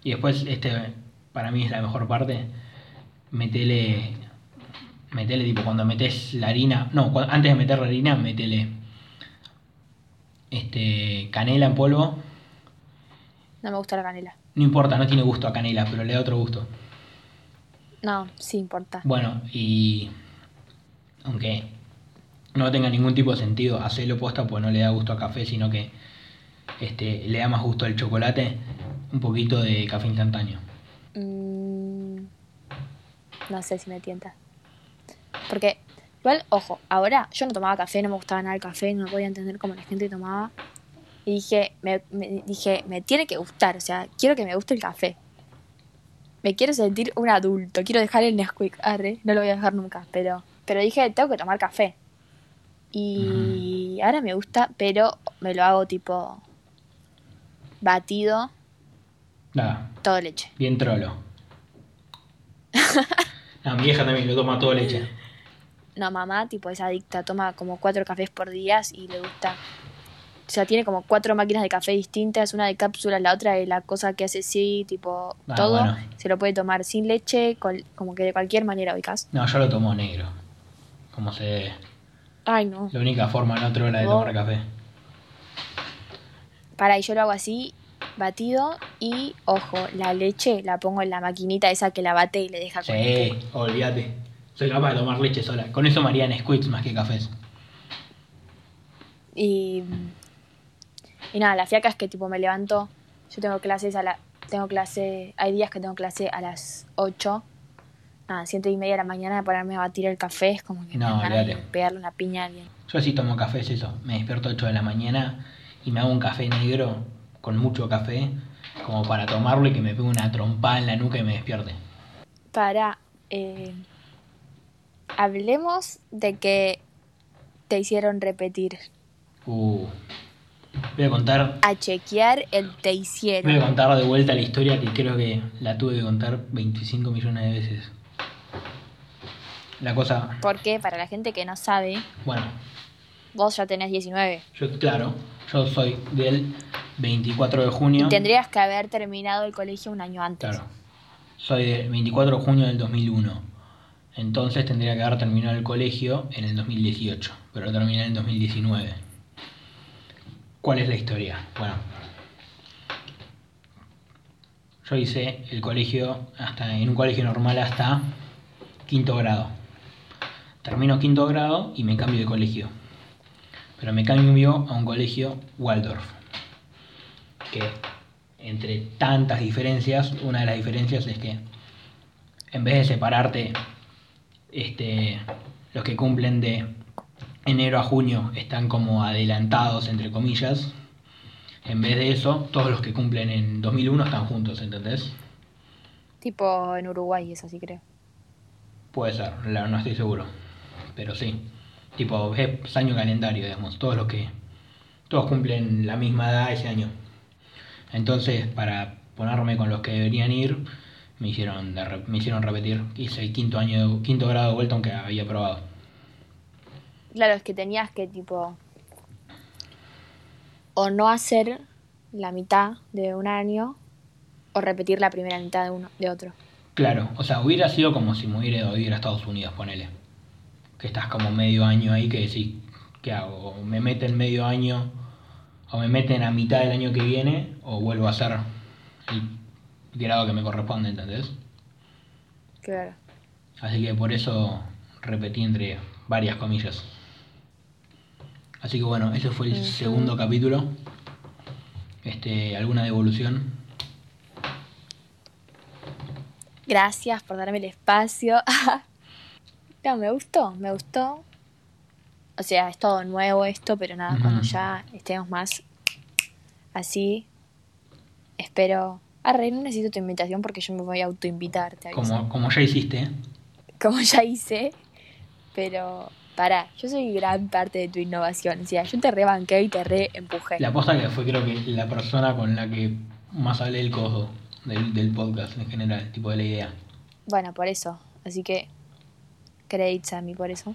Y después, este, para mí es la mejor parte. Metele. Metele, tipo, cuando metes la harina. No, antes de meter la harina, metele. Este. Canela en polvo. no me gusta la canela. No importa, no tiene gusto a canela, pero le da otro gusto. No, sí importa. Bueno, y. Aunque no tenga ningún tipo de sentido, hacerlo posta pues no le da gusto a café, sino que este, le da más gusto al chocolate, un poquito de café instantáneo. Mm, no sé si me tienta. Porque, igual, ojo, ahora yo no tomaba café, no me gustaba nada el café, no podía entender cómo la gente tomaba. Y dije, me, me- dije, me tiene que gustar, o sea, quiero que me guste el café. Me quiero sentir un adulto, quiero dejar el Nesquik, arre, no lo voy a dejar nunca, pero, pero dije, tengo que tomar café. Y ahora me gusta, pero me lo hago tipo batido, Nada, todo leche. bien trolo. No, mi vieja también lo toma todo leche. No, mamá, tipo, es adicta, toma como cuatro cafés por día y le gusta. O sea, tiene como cuatro máquinas de café distintas, una de cápsulas, la otra de la cosa que hace sí, tipo, Ah, todo. bueno. Se lo puede tomar sin leche, col- como que de cualquier manera, ubicás. No, yo lo tomo negro. Como se debe. Ay, no. La única forma no trola de No. tomar café. Para, y yo lo hago así, batido, y ojo, la leche la pongo en la maquinita esa que la bate y le deja con el Sí, olvídate. Soy capaz de tomar leche sola. Con eso me harían squids más que cafés. Y, y nada, la fiaca es que tipo me levanto, yo tengo clases a la, tengo clase, hay días que tengo clase a las 8, nada, siete y media de la mañana de ponerme a batir el café, es como que me No, dan ganas de olvídate. pegarle una piña a alguien. Yo sí tomo café, es eso. Me despierto 8 de la mañana y me hago un café negro con mucho café, como para tomarlo y que me pegue una trompada en la nuca y me despierte. Para, eh, hablemos de que te hicieron repetir, Uh. Voy a contar. a chequear el te Voy a contar de vuelta la historia que creo que la tuve que contar 25 millones de veces. La cosa. Porque para la gente que no sabe, Bueno, vos ya tenés 19 yo, claro, yo soy del 24 de junio. y tendrías que haber terminado el colegio un año antes. Claro. Soy del 24 de junio del 2001. Entonces tendría que haber terminado el colegio en el 2018, pero lo terminé en el 2019. ¿Cuál es la historia? Bueno, yo hice el colegio hasta en un colegio normal hasta quinto grado. Termino quinto grado y me cambio de colegio. Pero me cambio a un colegio Waldorf. Que entre tantas diferencias, una de las diferencias es que en vez de separarte, este, los que cumplen de enero a junio están como adelantados, entre comillas. En vez de eso, todos los que cumplen en 2001 están juntos, ¿entendés? Tipo en Uruguay, es así creo. Puede ser, la- no estoy seguro. Pero sí. Tipo, es año calendario, digamos. Todos los que. Todos cumplen la misma edad ese año. Entonces, para ponerme con los que deberían ir, me hicieron, me hicieron repetir. Hice el quinto año, quinto grado de vuelta, aunque había probado. Claro, es que tenías que tipo o no hacer la mitad de un año o repetir la primera mitad de uno de otro. Claro, o sea, hubiera sido como si me hubiera ido a vivir a Estados Unidos, ponele. Que estás como medio año ahí que decís, ¿qué hago? O me meten medio año, o me meten a mitad del año que viene, o vuelvo a hacer el grado que me corresponde, ¿entendés? Claro. Así que por eso repetí entre varias comillas. Así que bueno, ese fue el segundo capítulo. Este, ¿alguna devolución? Gracias por darme el espacio. no, me gustó, me gustó. O sea, es todo nuevo esto, pero nada, cuando ya estemos más así, espero... Arre, no necesito tu invitación porque yo me voy a autoinvitar, te aviso. Como, como ya hiciste, como ya hice, pero para, yo soy gran parte de tu innovación, o sea, yo te rebanqué y te reempujé. La posta que fue creo que la persona con la que más hablé el coso del, del podcast en general, tipo de la idea. Bueno, por eso, así que credits a mí por eso.